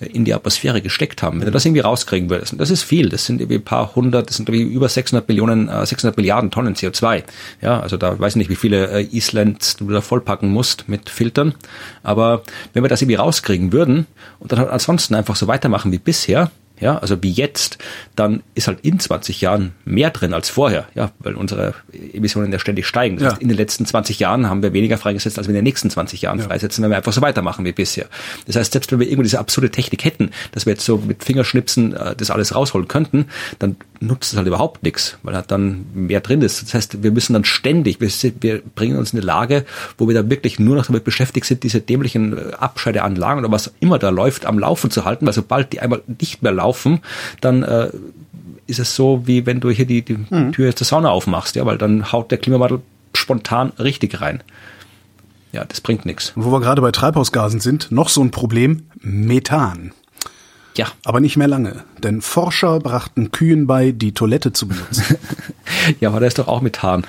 äh, in die Atmosphäre gesteckt haben, wenn du das irgendwie rauskriegen würdest, und das ist viel, das sind irgendwie ein paar hundert, das sind irgendwie über 600 Millionen, 600 äh, Milliarden Tonnen CO2. Ja, also da weiß ich nicht, wie viele äh, Islands du da vollpacken musst mit Filtern. Aber wenn wir das irgendwie rauskriegen würden und dann halt ansonsten einfach so weitermachen wie bisher, ja, also wie jetzt, dann ist halt in 20 Jahren mehr drin als vorher, ja, weil unsere Emissionen ja ständig steigen. Das ja. heißt, in den letzten 20 Jahren haben wir weniger freigesetzt, als wir in den nächsten 20 Jahren ja. freisetzen, wenn wir einfach so weitermachen wie bisher. Das heißt, selbst wenn wir irgendwo diese absurde Technik hätten, dass wir jetzt so mit Fingerschnipsen äh, das alles rausholen könnten, dann nutzt es halt überhaupt nichts, weil halt dann mehr drin ist. Das heißt, wir müssen dann ständig, wir, wir bringen uns in eine Lage, wo wir da wirklich nur noch damit beschäftigt sind, diese dämlichen äh, Abscheideanlagen oder was immer da läuft, am Laufen zu halten, weil sobald die einmal nicht mehr laufen, dann äh, ist es so, wie wenn du hier die, die mhm. Tür der Sauna aufmachst, ja, weil dann haut der Klimawandel spontan richtig rein. Ja, das bringt nichts. Wo wir gerade bei Treibhausgasen sind, noch so ein Problem, Methan. Ja. Aber nicht mehr lange, denn Forscher brachten Kühen bei, die Toilette zu benutzen. ja, aber da ist doch auch Methan.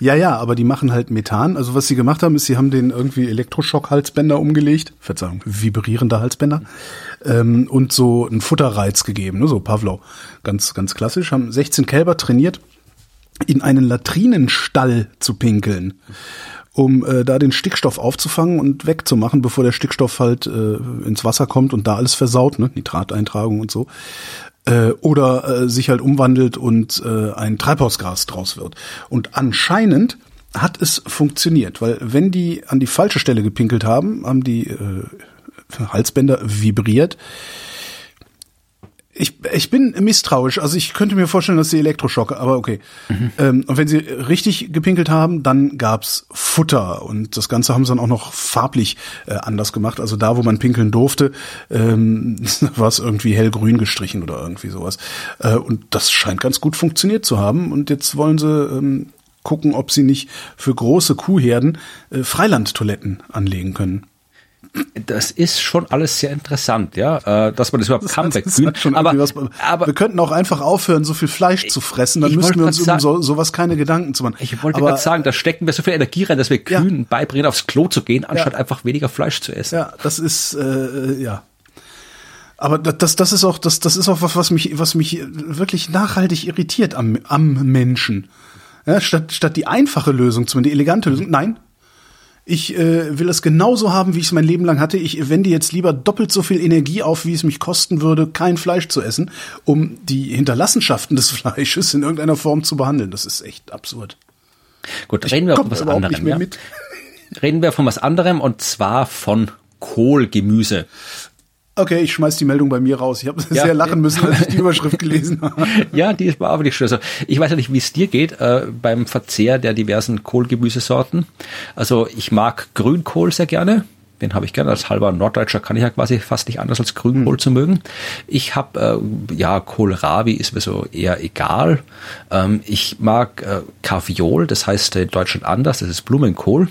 Ja, ja, aber die machen halt Methan. Also was sie gemacht haben, ist, sie haben den irgendwie Elektroschock-Halsbänder umgelegt, Verzeihung, vibrierende Halsbänder, ähm, und so einen Futterreiz gegeben, ne, so Pavlov. Ganz, ganz klassisch, haben 16 Kälber trainiert, in einen Latrinenstall zu pinkeln um äh, da den Stickstoff aufzufangen und wegzumachen, bevor der Stickstoff halt äh, ins Wasser kommt und da alles versaut, ne? Nitrateintragung und so. Äh, oder äh, sich halt umwandelt und äh, ein Treibhausgas draus wird. Und anscheinend hat es funktioniert, weil wenn die an die falsche Stelle gepinkelt haben, haben die äh, Halsbänder vibriert. Ich, ich bin misstrauisch. Also ich könnte mir vorstellen, dass sie Elektroschock, aber okay. Mhm. Ähm, und wenn sie richtig gepinkelt haben, dann gab's Futter. Und das Ganze haben sie dann auch noch farblich äh, anders gemacht. Also da, wo man pinkeln durfte, ähm, war es irgendwie hellgrün gestrichen oder irgendwie sowas. Äh, und das scheint ganz gut funktioniert zu haben. Und jetzt wollen sie ähm, gucken, ob sie nicht für große Kuhherden äh, Freilandtoiletten anlegen können das ist schon alles sehr interessant, ja, äh, dass man das überhaupt kann wegkühlen. Aber, aber wir könnten auch einfach aufhören, so viel Fleisch zu fressen, dann müssten wir uns um so, sowas keine Gedanken zu machen. Ich wollte gerade sagen, da stecken wir so viel Energie rein, dass wir Kühen ja. beibringen, aufs Klo zu gehen, anstatt ja. einfach weniger Fleisch zu essen. Ja, das ist äh, ja. Aber das, das ist auch, das, das ist auch was, was mich, was mich wirklich nachhaltig irritiert am, am Menschen. Ja, statt, statt die einfache Lösung, zumindest die elegante Lösung, nein, ich äh, will es genauso haben, wie ich es mein Leben lang hatte. Ich wende jetzt lieber doppelt so viel Energie auf, wie es mich kosten würde, kein Fleisch zu essen, um die Hinterlassenschaften des Fleisches in irgendeiner Form zu behandeln. Das ist echt absurd. Gut, reden wir von was anderem. Ja? Reden wir von was anderem und zwar von Kohlgemüse. Okay, ich schmeiß die Meldung bei mir raus. Ich habe ja. sehr lachen müssen, als ich die Überschrift gelesen habe. ja, die war aber nicht schön. Also ich weiß ja nicht, wie es dir geht äh, beim Verzehr der diversen Kohlgemüsesorten. Also ich mag Grünkohl sehr gerne. Den habe ich gerne. Als halber Norddeutscher kann ich ja quasi fast nicht anders als Grünkohl mhm. zu mögen. Ich habe, äh, ja, Kohlrabi ist mir so eher egal. Ähm, ich mag äh, Kaviol, das heißt in Deutschland anders, das ist Blumenkohl.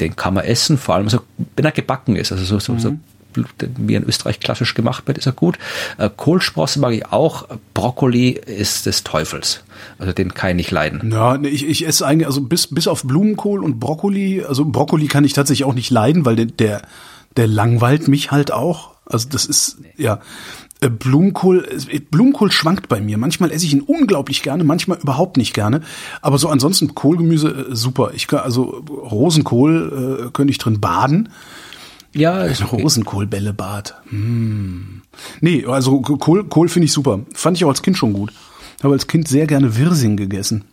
Den kann man essen, vor allem so, wenn er gebacken ist. Also so, so, mhm. so wie in Österreich klassisch gemacht wird, ist er gut. Äh, Kohlsprosse mag ich auch. Brokkoli ist des Teufels. Also den kann ich nicht leiden. Ja, ich, ich esse eigentlich, also bis, bis auf Blumenkohl und Brokkoli, also Brokkoli kann ich tatsächlich auch nicht leiden, weil der, der, der langweilt mich halt auch. Also das ist, nee. ja. Äh, Blumenkohl, Blumenkohl schwankt bei mir. Manchmal esse ich ihn unglaublich gerne, manchmal überhaupt nicht gerne. Aber so ansonsten Kohlgemüse äh, super. Ich kann also Rosenkohl äh, könnte ich drin baden. Ja, ist okay. Rosenkohlbällebad. Hm. Nee, also Kohl, Kohl finde ich super. Fand ich auch als Kind schon gut. Habe als Kind sehr gerne Wirsing gegessen.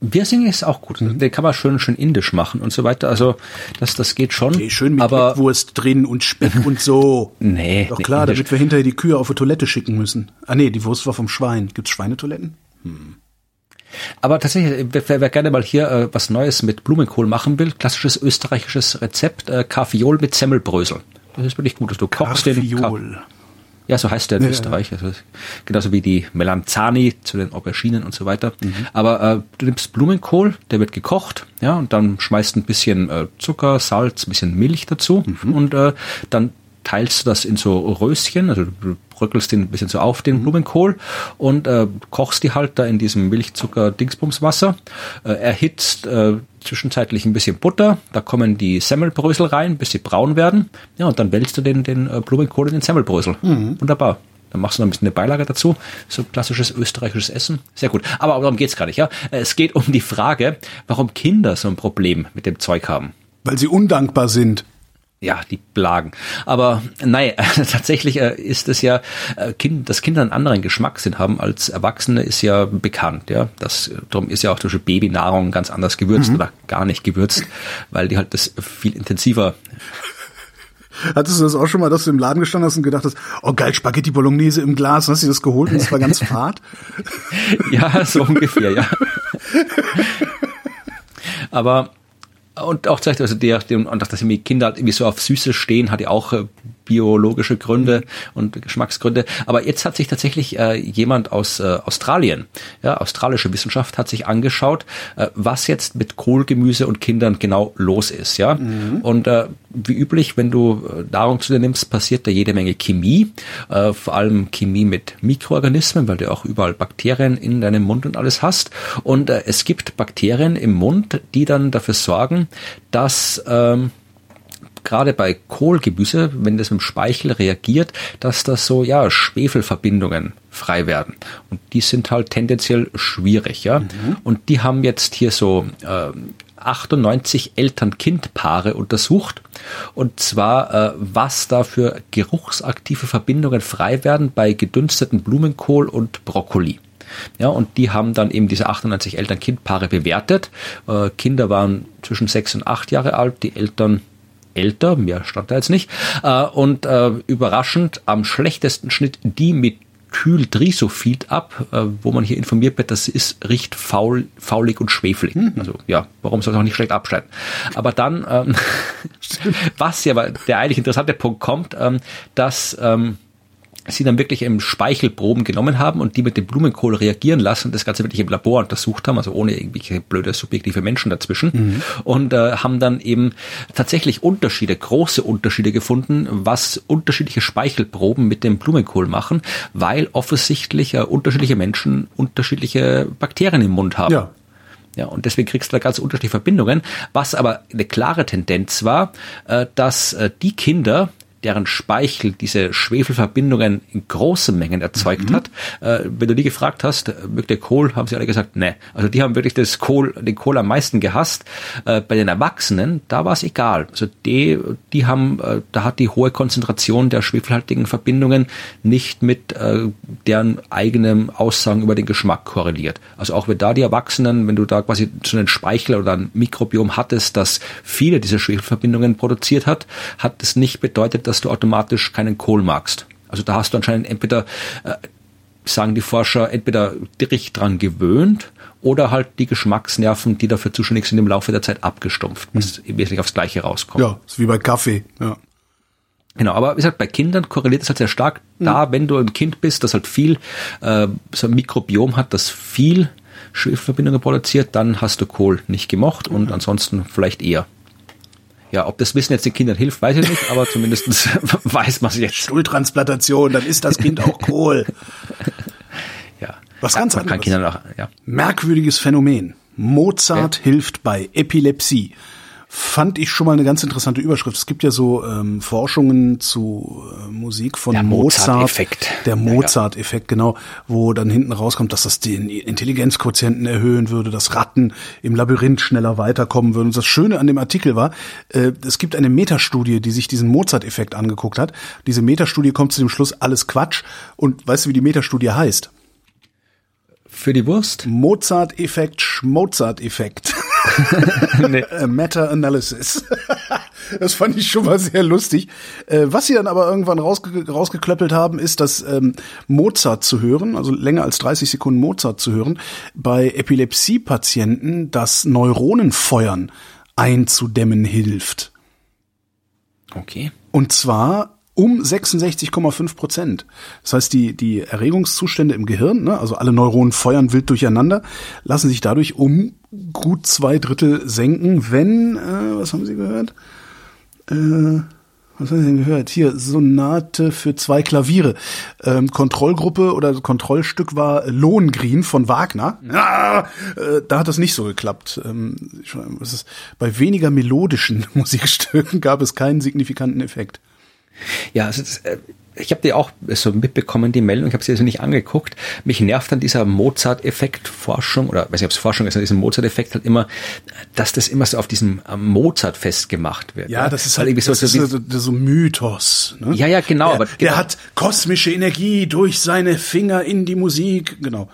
Wirsing ist auch gut. Mhm. Den kann man schön, schön indisch machen und so weiter. Also das, das geht schon. Okay, schön mit aber Wurst drin und Speck und so. Nee. Doch klar, nee, damit wir hinterher die Kühe auf die Toilette schicken müssen. Ah nee, die Wurst war vom Schwein. Gibt's Schweinetoiletten? Hm. Aber tatsächlich, wer, wer gerne mal hier äh, was Neues mit Blumenkohl machen will, klassisches österreichisches Rezept, äh, Kaffeeol mit Semmelbrösel. Das ist wirklich gut, dass du kochst Kaffeeol. den. Ka ja, so heißt der in ja, Österreich. Also, genauso wie die Melanzani zu den Auberginen und so weiter. Mhm. Aber äh, du nimmst Blumenkohl, der wird gekocht, ja, und dann schmeißt ein bisschen äh, Zucker, Salz, ein bisschen Milch dazu mhm. und äh, dann teilst du das in so Röschen, also du bröckelst den ein bisschen so auf, den mhm. Blumenkohl, und äh, kochst die halt da in diesem Milchzucker-Dingsbumswasser, äh, erhitzt äh, zwischenzeitlich ein bisschen Butter, da kommen die Semmelbrösel rein, bis sie braun werden, ja, und dann wälzt du den, den äh, Blumenkohl in den Semmelbrösel. Mhm. Wunderbar. Dann machst du noch ein bisschen eine Beilage dazu. So klassisches österreichisches Essen. Sehr gut. Aber darum geht's gar nicht, ja. Es geht um die Frage, warum Kinder so ein Problem mit dem Zeug haben. Weil sie undankbar sind ja, die Plagen. Aber nein, tatsächlich äh, ist es ja, äh, kind, dass Kinder einen anderen Geschmackssinn haben als Erwachsene, ist ja bekannt. Ja, das darum ist ja auch durch Babynahrung ganz anders gewürzt mhm. oder gar nicht gewürzt, weil die halt das viel intensiver. Hattest du das auch schon mal, dass du im Laden gestanden hast und gedacht hast, oh geil, Spaghetti Bolognese im Glas, hast du das geholt und es war ganz fad? ja, so ungefähr, ja. Aber und auch zeigt also der, der und dass die Kinder halt irgendwie so auf Süße stehen, hat ja auch äh, biologische Gründe und Geschmacksgründe. Aber jetzt hat sich tatsächlich äh, jemand aus äh, Australien, ja, australische Wissenschaft hat sich angeschaut, äh, was jetzt mit Kohlgemüse und Kindern genau los ist, ja. Mhm. Und äh, wie üblich, wenn du äh, Nahrung zu dir nimmst, passiert da jede Menge Chemie, äh, vor allem Chemie mit Mikroorganismen, weil du auch überall Bakterien in deinem Mund und alles hast. Und äh, es gibt Bakterien im Mund, die dann dafür sorgen, dass ähm, gerade bei Kohlgemüse, wenn das mit dem Speichel reagiert, dass das so, ja, Schwefelverbindungen frei werden. Und die sind halt tendenziell schwierig, ja. Mhm. Und die haben jetzt hier so äh, 98 Eltern-Kind-Paare untersucht. Und zwar, äh, was da für geruchsaktive Verbindungen frei werden bei gedünsteten Blumenkohl und Brokkoli. Ja, und die haben dann eben diese 98 Eltern-Kind-Paare bewertet. Äh, Kinder waren zwischen sechs und acht Jahre alt, die Eltern älter, mehr stand da jetzt nicht. Äh, und äh, überraschend am schlechtesten Schnitt die mit Kühldrisophid ab, äh, wo man hier informiert wird, das ist, riecht faul, faulig und schwefelig. Mhm. Also ja, warum soll es auch nicht schlecht abschneiden? Aber dann, ähm, was ja der eigentlich interessante Punkt kommt, ähm, dass ähm, sie dann wirklich im Speichelproben genommen haben und die mit dem Blumenkohl reagieren lassen, das Ganze wirklich im Labor untersucht haben, also ohne irgendwelche blöde subjektive Menschen dazwischen mhm. und äh, haben dann eben tatsächlich Unterschiede, große Unterschiede gefunden, was unterschiedliche Speichelproben mit dem Blumenkohl machen, weil offensichtlich äh, unterschiedliche Menschen unterschiedliche Bakterien im Mund haben. Ja. Ja, und deswegen kriegst du da ganz unterschiedliche Verbindungen. Was aber eine klare Tendenz war, äh, dass äh, die Kinder, deren Speichel diese Schwefelverbindungen in großen Mengen erzeugt mhm. hat. Äh, wenn du die gefragt hast, mögt ihr Kohl, haben sie alle gesagt, ne. Also die haben wirklich das Kohl, den Kohl am meisten gehasst. Äh, bei den Erwachsenen, da war es egal. Also die, die haben, äh, da hat die hohe Konzentration der schwefelhaltigen Verbindungen nicht mit äh, deren eigenem Aussagen über den Geschmack korreliert. Also auch wenn da die Erwachsenen, wenn du da quasi so einen Speichel oder ein Mikrobiom hattest, das viele dieser Schwefelverbindungen produziert hat, hat es nicht bedeutet, dass du automatisch keinen Kohl magst. Also da hast du anscheinend entweder, äh, sagen die Forscher, entweder dich dran gewöhnt oder halt die Geschmacksnerven, die dafür zuständig sind, im Laufe der Zeit abgestumpft, bis mhm. wesentlich aufs Gleiche rauskommt. Ja, ist wie bei Kaffee, ja. Genau, aber wie gesagt, bei Kindern korreliert es halt sehr stark. Mhm. Da, wenn du ein Kind bist, das halt viel äh, so ein Mikrobiom hat, das viel Schwefelverbindungen produziert, dann hast du Kohl nicht gemocht und mhm. ansonsten vielleicht eher. Ja, ob das Wissen jetzt den Kindern hilft, weiß ich nicht, aber zumindest weiß man es jetzt. Stuhltransplantation, dann ist das Kind auch Kohl. ja. Was ganz anderes. Kindern auch, ja. Merkwürdiges Phänomen. Mozart ja. hilft bei Epilepsie fand ich schon mal eine ganz interessante Überschrift. Es gibt ja so ähm, Forschungen zu äh, Musik von der Mozart. Mozart-Effekt. Der Mozart-Effekt, genau, wo dann hinten rauskommt, dass das den Intelligenzquotienten erhöhen würde, dass Ratten im Labyrinth schneller weiterkommen würden. Und das Schöne an dem Artikel war, äh, es gibt eine Metastudie, die sich diesen Mozart-Effekt angeguckt hat. Diese Metastudie kommt zu dem Schluss, alles Quatsch. Und weißt du, wie die Metastudie heißt? Für die Wurst? Mozart-Effekt, Schmozart-Effekt. nee. Meta-Analysis. das fand ich schon mal sehr lustig. Äh, was sie dann aber irgendwann rausge rausgeklöppelt haben, ist, dass ähm, Mozart zu hören, also länger als 30 Sekunden Mozart zu hören, bei Epilepsie-Patienten das Neuronenfeuern einzudämmen hilft. Okay. Und zwar um 66,5 Prozent. Das heißt, die, die Erregungszustände im Gehirn, ne, also alle Neuronen feuern wild durcheinander, lassen sich dadurch um gut zwei Drittel senken, wenn, äh, was haben Sie gehört? Äh, was haben Sie denn gehört? Hier, Sonate für zwei Klaviere. Ähm, Kontrollgruppe oder Kontrollstück war Lohengrin von Wagner. Ja, äh, da hat das nicht so geklappt. Ähm, ist, bei weniger melodischen Musikstücken gab es keinen signifikanten Effekt. Ja, also das, äh, ich habe die auch so mitbekommen, die Meldung, ich habe sie also nicht angeguckt. Mich nervt dann dieser Mozart-Effekt-Forschung, oder weiß nicht, ob es Forschung ist, dieser Mozart-Effekt halt immer, dass das immer so auf diesem Mozart festgemacht wird. Ja, das ist halt irgendwie so, das so, ist so, so Mythos. Ne? Ja, ja, genau. Der, aber genau. der hat kosmische Energie durch seine Finger in die Musik, genau.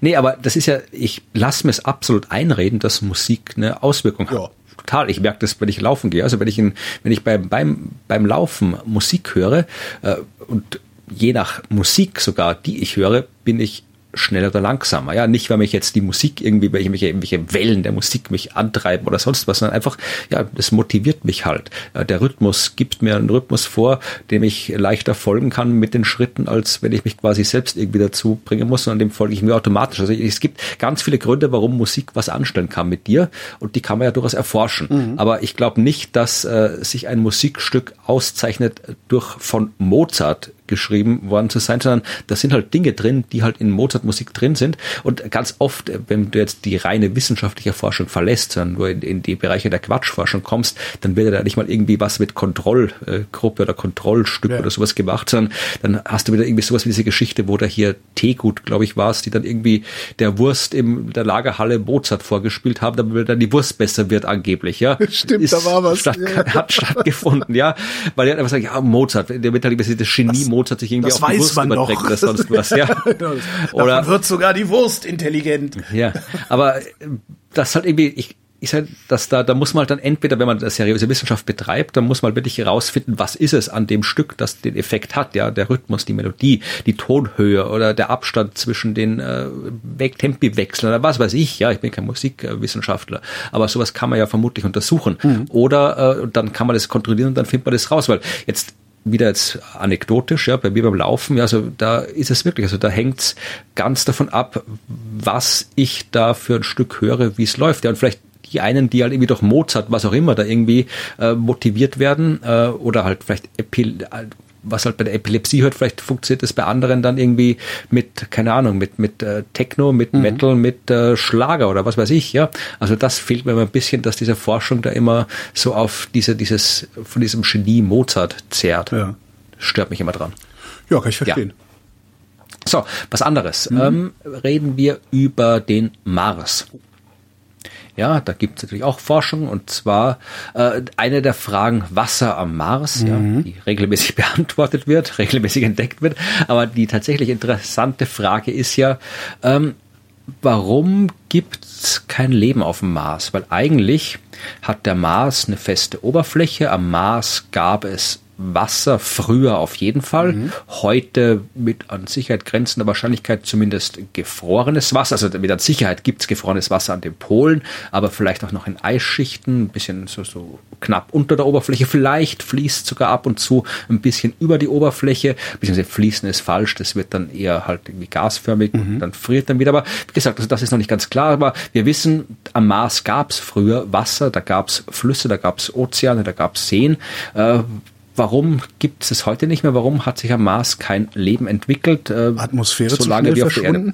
Nee, aber das ist ja, ich lasse mir es absolut einreden, dass Musik eine Auswirkung hat. Total. Ich merke das, wenn ich laufen gehe. Also wenn ich in, wenn ich beim, beim, beim Laufen Musik höre äh, und je nach Musik sogar, die ich höre, bin ich schneller oder langsamer. Ja, nicht, weil mich jetzt die Musik irgendwie, weil irgendwelche, irgendwelche Wellen der Musik mich antreiben oder sonst was, sondern einfach, ja, das motiviert mich halt. Äh, der Rhythmus gibt mir einen Rhythmus vor, dem ich leichter folgen kann mit den Schritten, als wenn ich mich quasi selbst irgendwie dazu bringen muss, sondern dem folge ich mir automatisch. Also es gibt ganz viele Gründe, warum Musik was anstellen kann mit dir und die kann man ja durchaus erforschen. Mhm. Aber ich glaube nicht, dass äh, sich ein Musikstück auszeichnet durch von Mozart geschrieben worden zu sein, sondern da sind halt Dinge drin, die halt in Mozart-Musik drin sind. Und ganz oft, wenn du jetzt die reine wissenschaftliche Forschung verlässt, sondern nur in, in die Bereiche der Quatschforschung kommst, dann wird ja nicht mal irgendwie was mit Kontrollgruppe oder Kontrollstück ja. oder sowas gemacht, sondern dann hast du wieder irgendwie sowas wie diese Geschichte, wo da hier Teegut, glaube ich, war es, die dann irgendwie der Wurst in der Lagerhalle Mozart vorgespielt haben, damit dann die Wurst besser wird angeblich, ja. Stimmt, Ist, da war was. Statt, ja. Hat stattgefunden, ja. Weil er hat einfach gesagt, ja, Mozart, der wird halt das Genie das, Mozart sich irgendwie auf die Wurst überträgt oder sonst was, ja. oder wird sogar die Wurst intelligent. Ja, aber das halt irgendwie, ich, ich sage, dass da, da muss man halt dann entweder, wenn man eine seriöse Wissenschaft betreibt, dann muss man wirklich herausfinden, was ist es an dem Stück, das den Effekt hat, ja, der Rhythmus, die Melodie, die Tonhöhe oder der Abstand zwischen den äh, Tempiwechseln oder was weiß ich, ja, ich bin kein Musikwissenschaftler, aber sowas kann man ja vermutlich untersuchen. Mhm. Oder äh, dann kann man das kontrollieren und dann findet man das raus, weil jetzt wieder jetzt anekdotisch, ja, bei mir beim Laufen, ja, also da ist es wirklich, also da hängt's ganz davon ab, was ich da für ein Stück höre, wie es läuft. Ja, und vielleicht die einen, die halt irgendwie durch Mozart, was auch immer, da irgendwie äh, motiviert werden äh, oder halt vielleicht Epil was halt bei der Epilepsie hört, vielleicht funktioniert es bei anderen dann irgendwie mit, keine Ahnung, mit, mit äh, Techno, mit mhm. Metal, mit äh, Schlager oder was weiß ich, ja. Also das fehlt mir immer ein bisschen, dass diese Forschung da immer so auf diese, dieses, von diesem Genie Mozart zehrt. Ja. Stört mich immer dran. Ja, kann ich verstehen. Ja. So, was anderes. Mhm. Ähm, reden wir über den Mars. Ja, da gibt es natürlich auch Forschung und zwar äh, eine der Fragen Wasser am Mars, mhm. ja, die regelmäßig beantwortet wird, regelmäßig entdeckt wird. Aber die tatsächlich interessante Frage ist ja, ähm, warum gibt es kein Leben auf dem Mars? Weil eigentlich hat der Mars eine feste Oberfläche. Am Mars gab es Wasser früher auf jeden Fall. Mhm. Heute mit an Sicherheit grenzender Wahrscheinlichkeit zumindest gefrorenes Wasser. Also mit an Sicherheit gibt's gefrorenes Wasser an den Polen, aber vielleicht auch noch in Eisschichten, ein bisschen so, so knapp unter der Oberfläche. Vielleicht fließt sogar ab und zu ein bisschen über die Oberfläche. Beziehungsweise fließen ist falsch, das wird dann eher halt irgendwie gasförmig mhm. und dann friert dann wieder. Aber wie gesagt, also das ist noch nicht ganz klar. Aber wir wissen, am Mars gab's früher Wasser, da gab's Flüsse, da gab's Ozeane, da gab's Seen. Äh, Warum gibt es heute nicht mehr? Warum hat sich am Mars kein Leben entwickelt? Äh, Atmosphäre so lange wie auf der Erde?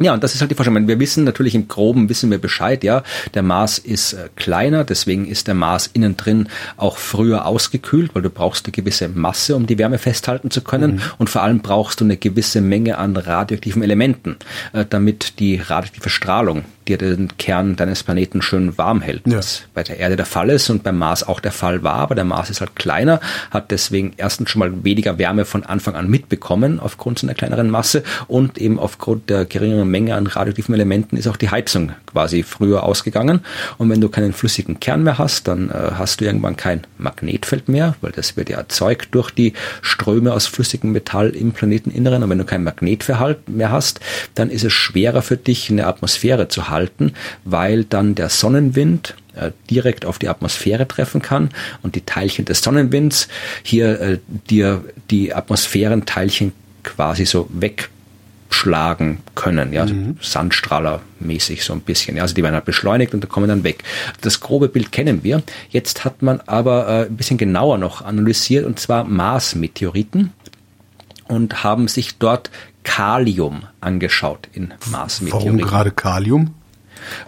Ja, und das ist halt die Forschung. Wir wissen natürlich im Groben wissen wir Bescheid, ja. Der Mars ist äh, kleiner, deswegen ist der Mars innen drin auch früher ausgekühlt, weil du brauchst eine gewisse Masse, um die Wärme festhalten zu können. Mhm. Und vor allem brauchst du eine gewisse Menge an radioaktiven Elementen, äh, damit die radioaktive Strahlung dir den Kern deines Planeten schön warm hält. Ja. Was bei der Erde der Fall ist und beim Mars auch der Fall war, aber der Mars ist halt kleiner, hat deswegen erstens schon mal weniger Wärme von Anfang an mitbekommen aufgrund seiner kleineren Masse und eben aufgrund der geringeren Menge an radioaktiven Elementen ist auch die Heizung quasi früher ausgegangen. Und wenn du keinen flüssigen Kern mehr hast, dann äh, hast du irgendwann kein Magnetfeld mehr, weil das wird ja erzeugt durch die Ströme aus flüssigem Metall im Planeteninneren. Und wenn du kein Magnetverhalt mehr hast, dann ist es schwerer für dich, eine Atmosphäre zu halten, weil dann der Sonnenwind äh, direkt auf die Atmosphäre treffen kann und die Teilchen des Sonnenwinds hier äh, dir die Atmosphärenteilchen quasi so weg schlagen können, ja, mhm. Sandstrahler-mäßig so ein bisschen. Ja, also die werden halt beschleunigt und kommen dann weg. Das grobe Bild kennen wir. Jetzt hat man aber äh, ein bisschen genauer noch analysiert und zwar Mars-Meteoriten und haben sich dort Kalium angeschaut in Mars-Meteoriten. Warum gerade Kalium?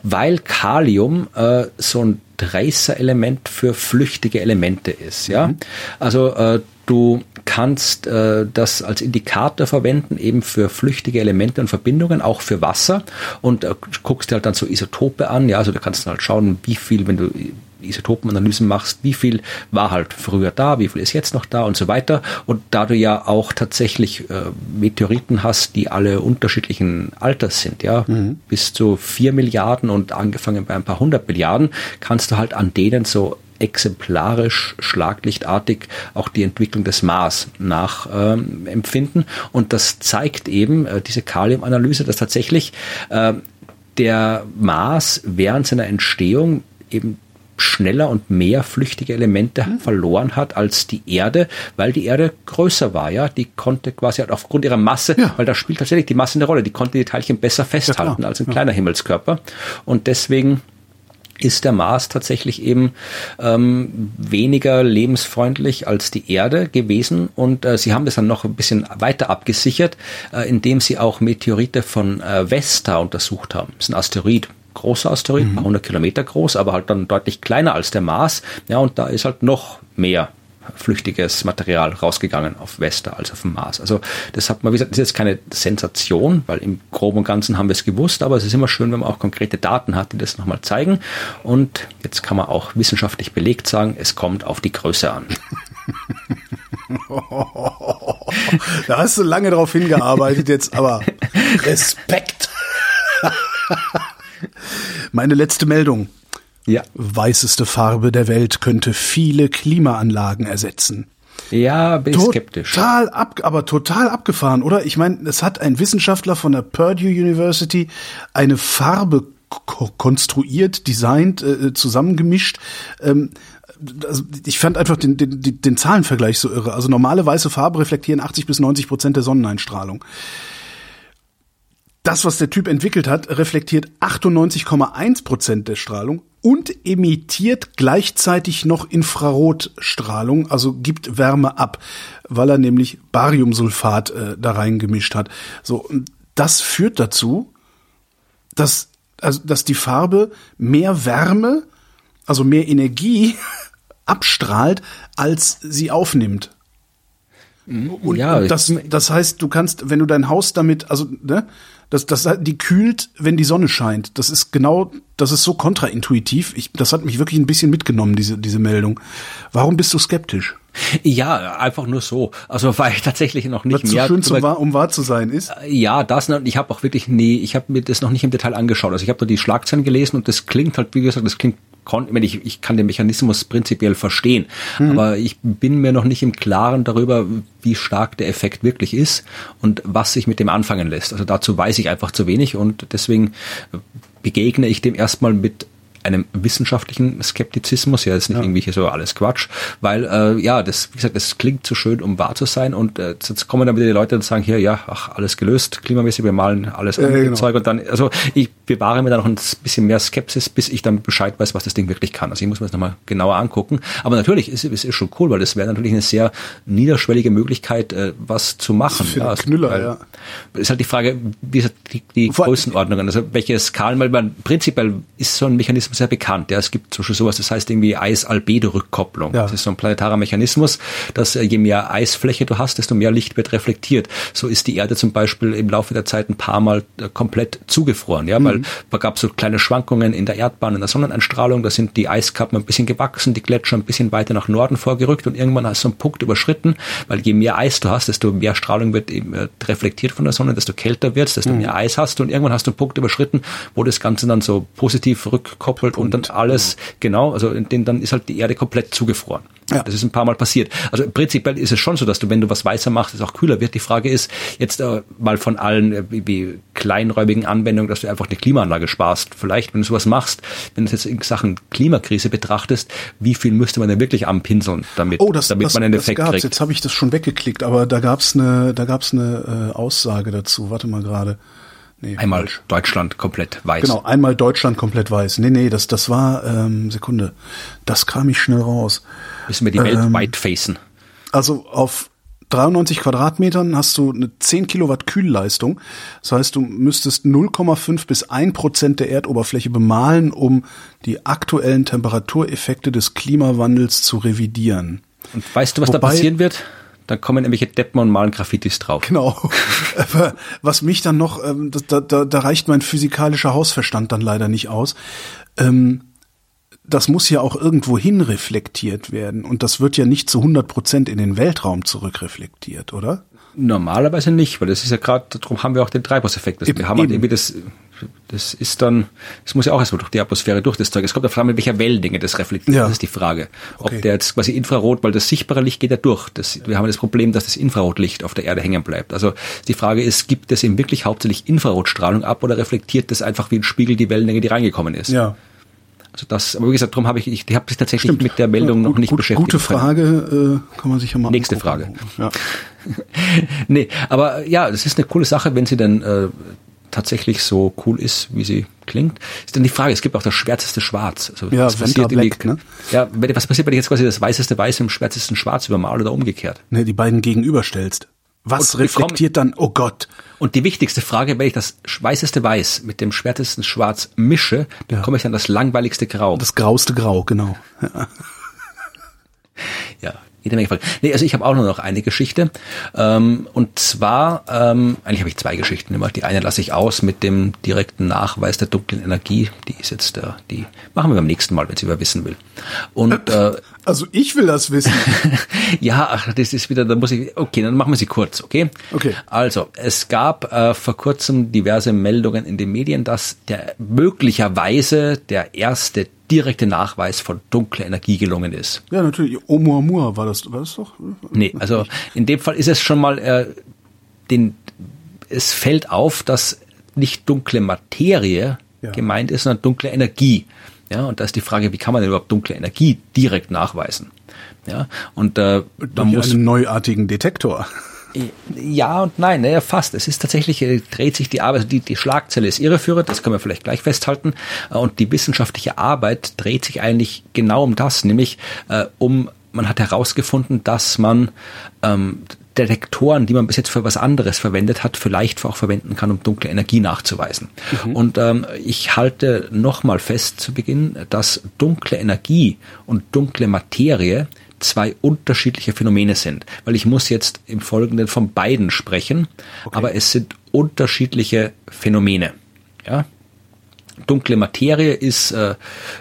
Weil Kalium äh, so ein Tracer-Element für flüchtige Elemente ist. Ja, mhm. also äh, du kannst äh, das als Indikator verwenden, eben für flüchtige Elemente und Verbindungen, auch für Wasser und äh, guckst dir halt dann so Isotope an, ja, also da kannst du halt schauen, wie viel, wenn du Isotopenanalysen machst, wie viel war halt früher da, wie viel ist jetzt noch da und so weiter. Und da du ja auch tatsächlich äh, Meteoriten hast, die alle unterschiedlichen Alters sind, ja, mhm. bis zu vier Milliarden und angefangen bei ein paar hundert Milliarden, kannst du halt an denen so exemplarisch, schlaglichtartig auch die Entwicklung des Mars nachempfinden. Ähm, und das zeigt eben äh, diese Kaliumanalyse, dass tatsächlich äh, der Mars während seiner Entstehung eben schneller und mehr flüchtige Elemente mhm. verloren hat als die Erde, weil die Erde größer war, ja. Die konnte quasi halt aufgrund ihrer Masse, ja. weil da spielt tatsächlich die Masse eine Rolle, die konnte die Teilchen besser festhalten ja, als ein kleiner Himmelskörper. Und deswegen ist der Mars tatsächlich eben ähm, weniger lebensfreundlich als die Erde gewesen und äh, sie haben das dann noch ein bisschen weiter abgesichert, äh, indem sie auch Meteorite von äh, Vesta untersucht haben. Das ist ein Asteroid, großer Asteroid, mhm. 100 Kilometer groß, aber halt dann deutlich kleiner als der Mars. Ja, und da ist halt noch mehr flüchtiges Material rausgegangen auf Vesta als auf dem Mars. Also das hat man, wie gesagt, ist jetzt keine Sensation, weil im Groben und Ganzen haben wir es gewusst, aber es ist immer schön, wenn man auch konkrete Daten hat, die das nochmal zeigen. Und jetzt kann man auch wissenschaftlich belegt sagen, es kommt auf die Größe an. da hast du lange darauf hingearbeitet jetzt, aber Respekt. Meine letzte Meldung. Ja. Weißeste Farbe der Welt könnte viele Klimaanlagen ersetzen. Ja, bin ich skeptisch. Total ab, aber total abgefahren, oder? Ich meine, es hat ein Wissenschaftler von der Purdue University eine Farbe konstruiert, designt, äh, zusammengemischt. Ähm, also ich fand einfach den, den, den Zahlenvergleich so irre. Also normale weiße Farbe reflektieren 80 bis 90 Prozent der Sonneneinstrahlung das, was der Typ entwickelt hat, reflektiert 98,1 Prozent der Strahlung und emittiert gleichzeitig noch Infrarotstrahlung, also gibt Wärme ab, weil er nämlich Bariumsulfat äh, da reingemischt hat. So, das führt dazu, dass, also, dass die Farbe mehr Wärme, also mehr Energie abstrahlt, als sie aufnimmt. Und, ja, und das, das heißt, du kannst, wenn du dein Haus damit, also ne, das, das, die kühlt, wenn die Sonne scheint. Das ist genau, das ist so kontraintuitiv. Ich, das hat mich wirklich ein bisschen mitgenommen, diese, diese Meldung. Warum bist du skeptisch? Ja, einfach nur so. Also weil ich tatsächlich noch nicht Was mehr. So schön zum wahr, um wahr zu sein ist. Ja, das. Und ich habe auch wirklich nee, ich habe mir das noch nicht im Detail angeschaut. Also ich habe da die Schlagzeilen gelesen und das klingt halt, wie gesagt, das klingt ich, ich kann den Mechanismus prinzipiell verstehen, mhm. aber ich bin mir noch nicht im Klaren darüber, wie stark der Effekt wirklich ist und was sich mit dem anfangen lässt. Also dazu weiß ich einfach zu wenig und deswegen begegne ich dem erstmal mit einem wissenschaftlichen Skeptizismus, ja, das ist nicht ja. irgendwie so alles Quatsch, weil äh, ja, das, wie gesagt, das klingt zu schön, um wahr zu sein und äh, jetzt kommen dann wieder die Leute und sagen, hier, ja, ach, alles gelöst, klimamäßig, wir malen alles äh, genau. Zeug und dann, also ich bewahre mir da noch ein bisschen mehr Skepsis, bis ich dann Bescheid weiß, was das Ding wirklich kann. Also ich muss mir das nochmal genauer angucken, aber natürlich ist es ist schon cool, weil das wäre natürlich eine sehr niederschwellige Möglichkeit, äh, was zu machen. Für ja, also, Knüller, weil, ja. Ist halt die Frage, wie ist die, die Größenordnungen, also welche Skalen, weil man prinzipiell ist so ein Mechanismus sehr bekannt. Ja, es gibt zum Beispiel sowas, das heißt irgendwie Eis-Albedo-Rückkopplung. Ja. Das ist so ein planetarer Mechanismus, dass äh, je mehr Eisfläche du hast, desto mehr Licht wird reflektiert. So ist die Erde zum Beispiel im Laufe der Zeit ein paar Mal äh, komplett zugefroren, ja, mhm. weil da gab so kleine Schwankungen in der Erdbahn, in der Sonneneinstrahlung, da sind die Eiskappen ein bisschen gewachsen, die Gletscher ein bisschen weiter nach Norden vorgerückt und irgendwann hast du einen Punkt überschritten, weil je mehr Eis du hast, desto mehr Strahlung wird äh, reflektiert von der Sonne, desto kälter wird's, desto mhm. mehr Eis hast du und irgendwann hast du einen Punkt überschritten, wo das Ganze dann so positiv rückkoppelt abgekoppelt und dann alles, genau, also den, dann ist halt die Erde komplett zugefroren. Ja. Das ist ein paar Mal passiert. Also prinzipiell ist es schon so, dass du, wenn du was weißer machst, es auch kühler wird. Die Frage ist jetzt äh, mal von allen äh, wie, kleinräumigen Anwendungen, dass du einfach eine Klimaanlage sparst. Vielleicht, wenn du sowas machst, wenn du es jetzt in Sachen Klimakrise betrachtest, wie viel müsste man denn wirklich anpinseln, damit, oh, das, damit das, man einen Effekt gab's. kriegt? Jetzt habe ich das schon weggeklickt, aber da gab's eine, da gab's eine äh, Aussage dazu. Warte mal gerade. Nee, einmal falsch. Deutschland komplett weiß. Genau, einmal Deutschland komplett weiß. Nee, nee, das, das war, ähm, Sekunde, das kam ich schnell raus. Müssen wir die Welt ähm, weit facen. Also auf 93 Quadratmetern hast du eine 10 Kilowatt Kühlleistung. Das heißt, du müsstest 0,5 bis 1 Prozent der Erdoberfläche bemalen, um die aktuellen Temperatureffekte des Klimawandels zu revidieren. Und weißt du, was Wobei, da passieren wird? Dann kommen irgendwelche Deppen und malen Graffitis drauf. Genau. Was mich dann noch, ähm, da, da, da reicht mein physikalischer Hausverstand dann leider nicht aus. Ähm, das muss ja auch irgendwo hin reflektiert werden. Und das wird ja nicht zu 100 Prozent in den Weltraum zurückreflektiert, oder? Normalerweise nicht, weil das ist ja gerade, darum haben wir auch den Treibhauseffekt. Also wir haben halt irgendwie das, das ist dann, es muss ja auch erstmal durch die Atmosphäre durch das Zeug. Es kommt auf an, mit welcher Wellenlänge das reflektiert. Ja. Das ist die Frage. Ob okay. der jetzt quasi Infrarot, weil das sichtbare Licht geht ja durch. Das, wir haben das Problem, dass das Infrarotlicht auf der Erde hängen bleibt. Also die Frage ist, gibt es eben wirklich hauptsächlich Infrarotstrahlung ab oder reflektiert das einfach wie ein Spiegel die Wellenlänge, die reingekommen ist? Ja. Also das, aber wie gesagt, darum habe ich, ich, ich habe mich tatsächlich Stimmt. mit der Meldung ja, gut, noch nicht gut, beschäftigt. Gute Frage, äh, kann man sich ja mal Nächste angucken. Frage. Ja. nee, aber ja, das ist eine coole Sache, wenn sie dann äh, tatsächlich so cool ist, wie sie klingt, ist dann die Frage, es gibt auch das schwärzeste Schwarz. Also, ja, was passiert, Black, die, ne? ja, was passiert, wenn ich jetzt quasi das weißeste Weiß im schwärzesten Schwarz übermal oder umgekehrt? Ne, die beiden gegenüberstellst. Was reflektiert dann, oh Gott. Und die wichtigste Frage, wenn ich das weißeste Weiß mit dem schwärzesten Schwarz mische, ja. bekomme ich dann das langweiligste Grau. Das grauste Grau, genau. Ja. ja, jede Menge Fragen. Nee, also ich habe auch nur noch eine Geschichte. Ähm, und zwar, ähm, eigentlich habe ich zwei Geschichten immer. Die eine lasse ich aus mit dem direkten Nachweis der dunklen Energie. Die ist jetzt, äh, die machen wir beim nächsten Mal, wenn sie wer wissen will. Und äh, also ich will das wissen. ja, ach, das ist wieder, da muss ich, okay, dann machen wir sie kurz, okay? Okay. Also, es gab äh, vor kurzem diverse Meldungen in den Medien, dass der möglicherweise der erste direkte Nachweis von dunkler Energie gelungen ist. Ja, natürlich. Oumuamua war das, war das doch? Nee, also in dem Fall ist es schon mal, äh, den, es fällt auf, dass nicht dunkle Materie ja. gemeint ist, sondern dunkle Energie. Ja, und da ist die Frage, wie kann man denn überhaupt dunkle Energie direkt nachweisen? Ja, und äh, man muss einen neuartigen Detektor. Ja und nein, naja, fast. Es ist tatsächlich, äh, dreht sich die Arbeit, die, die Schlagzelle ist irreführend, das können wir vielleicht gleich festhalten. Äh, und die wissenschaftliche Arbeit dreht sich eigentlich genau um das, nämlich äh, um, man hat herausgefunden, dass man ähm, Detektoren, die man bis jetzt für was anderes verwendet hat, vielleicht auch verwenden kann, um dunkle Energie nachzuweisen. Mhm. Und ähm, ich halte nochmal fest zu Beginn, dass dunkle Energie und dunkle Materie zwei unterschiedliche Phänomene sind, weil ich muss jetzt im Folgenden von beiden sprechen, okay. aber es sind unterschiedliche Phänomene. Ja? Dunkle Materie ist äh,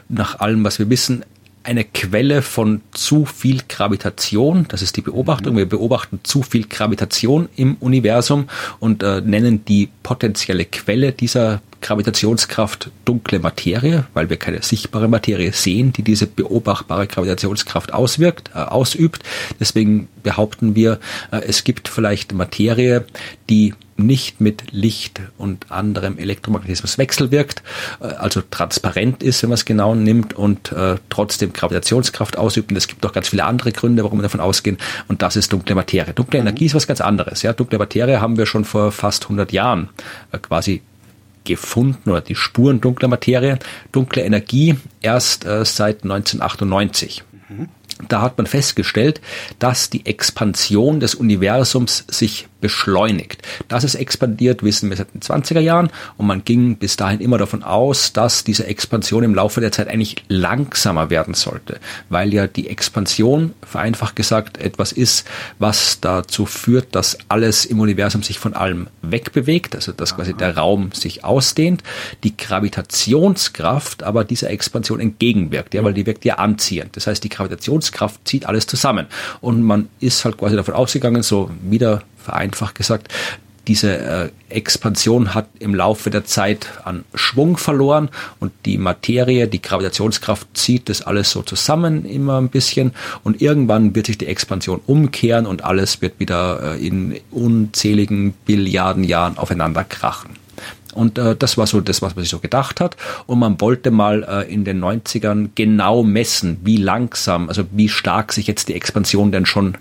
nach allem, was wir wissen, eine Quelle von zu viel Gravitation. Das ist die Beobachtung. Wir beobachten zu viel Gravitation im Universum und äh, nennen die potenzielle Quelle dieser Gravitationskraft dunkle Materie, weil wir keine sichtbare Materie sehen, die diese beobachtbare Gravitationskraft auswirkt, äh, ausübt. Deswegen behaupten wir, äh, es gibt vielleicht Materie, die nicht mit Licht und anderem Elektromagnetismus wechselwirkt, äh, also transparent ist, wenn man es genau nimmt und äh, trotzdem Gravitationskraft ausübt. Und es gibt auch ganz viele andere Gründe, warum wir davon ausgehen. Und das ist dunkle Materie. Dunkle mhm. Energie ist was ganz anderes. Ja, dunkle Materie haben wir schon vor fast 100 Jahren äh, quasi gefunden oder die Spuren dunkler Materie, dunkle Energie erst äh, seit 1998. Mhm. Da hat man festgestellt, dass die Expansion des Universums sich beschleunigt. Dass es expandiert, wissen wir seit den 20er Jahren und man ging bis dahin immer davon aus, dass diese Expansion im Laufe der Zeit eigentlich langsamer werden sollte, weil ja die Expansion, vereinfacht gesagt, etwas ist, was dazu führt, dass alles im Universum sich von allem wegbewegt, also dass quasi der Raum sich ausdehnt, die Gravitationskraft aber dieser Expansion entgegenwirkt, ja, weil die wirkt ja anziehend. Das heißt, die Gravitationskraft zieht alles zusammen und man ist halt quasi davon ausgegangen, so wieder vereinfacht gesagt, diese äh, Expansion hat im Laufe der Zeit an Schwung verloren und die Materie, die Gravitationskraft zieht das alles so zusammen immer ein bisschen und irgendwann wird sich die Expansion umkehren und alles wird wieder äh, in unzähligen Billiarden Jahren aufeinander krachen. Und äh, das war so das, was man sich so gedacht hat. Und man wollte mal äh, in den 90ern genau messen, wie langsam, also wie stark sich jetzt die Expansion denn schon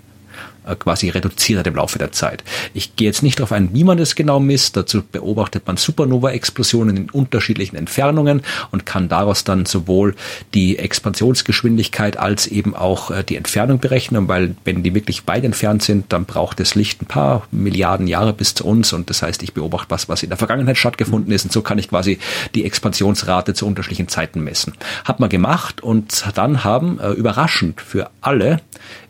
quasi reduziert hat im Laufe der Zeit. Ich gehe jetzt nicht darauf ein, wie man das genau misst. Dazu beobachtet man Supernova-Explosionen in unterschiedlichen Entfernungen und kann daraus dann sowohl die Expansionsgeschwindigkeit als eben auch äh, die Entfernung berechnen, weil wenn die wirklich weit entfernt sind, dann braucht das Licht ein paar Milliarden Jahre bis zu uns und das heißt, ich beobachte was, was in der Vergangenheit stattgefunden ist und so kann ich quasi die Expansionsrate zu unterschiedlichen Zeiten messen. Hat man gemacht und dann haben äh, überraschend für alle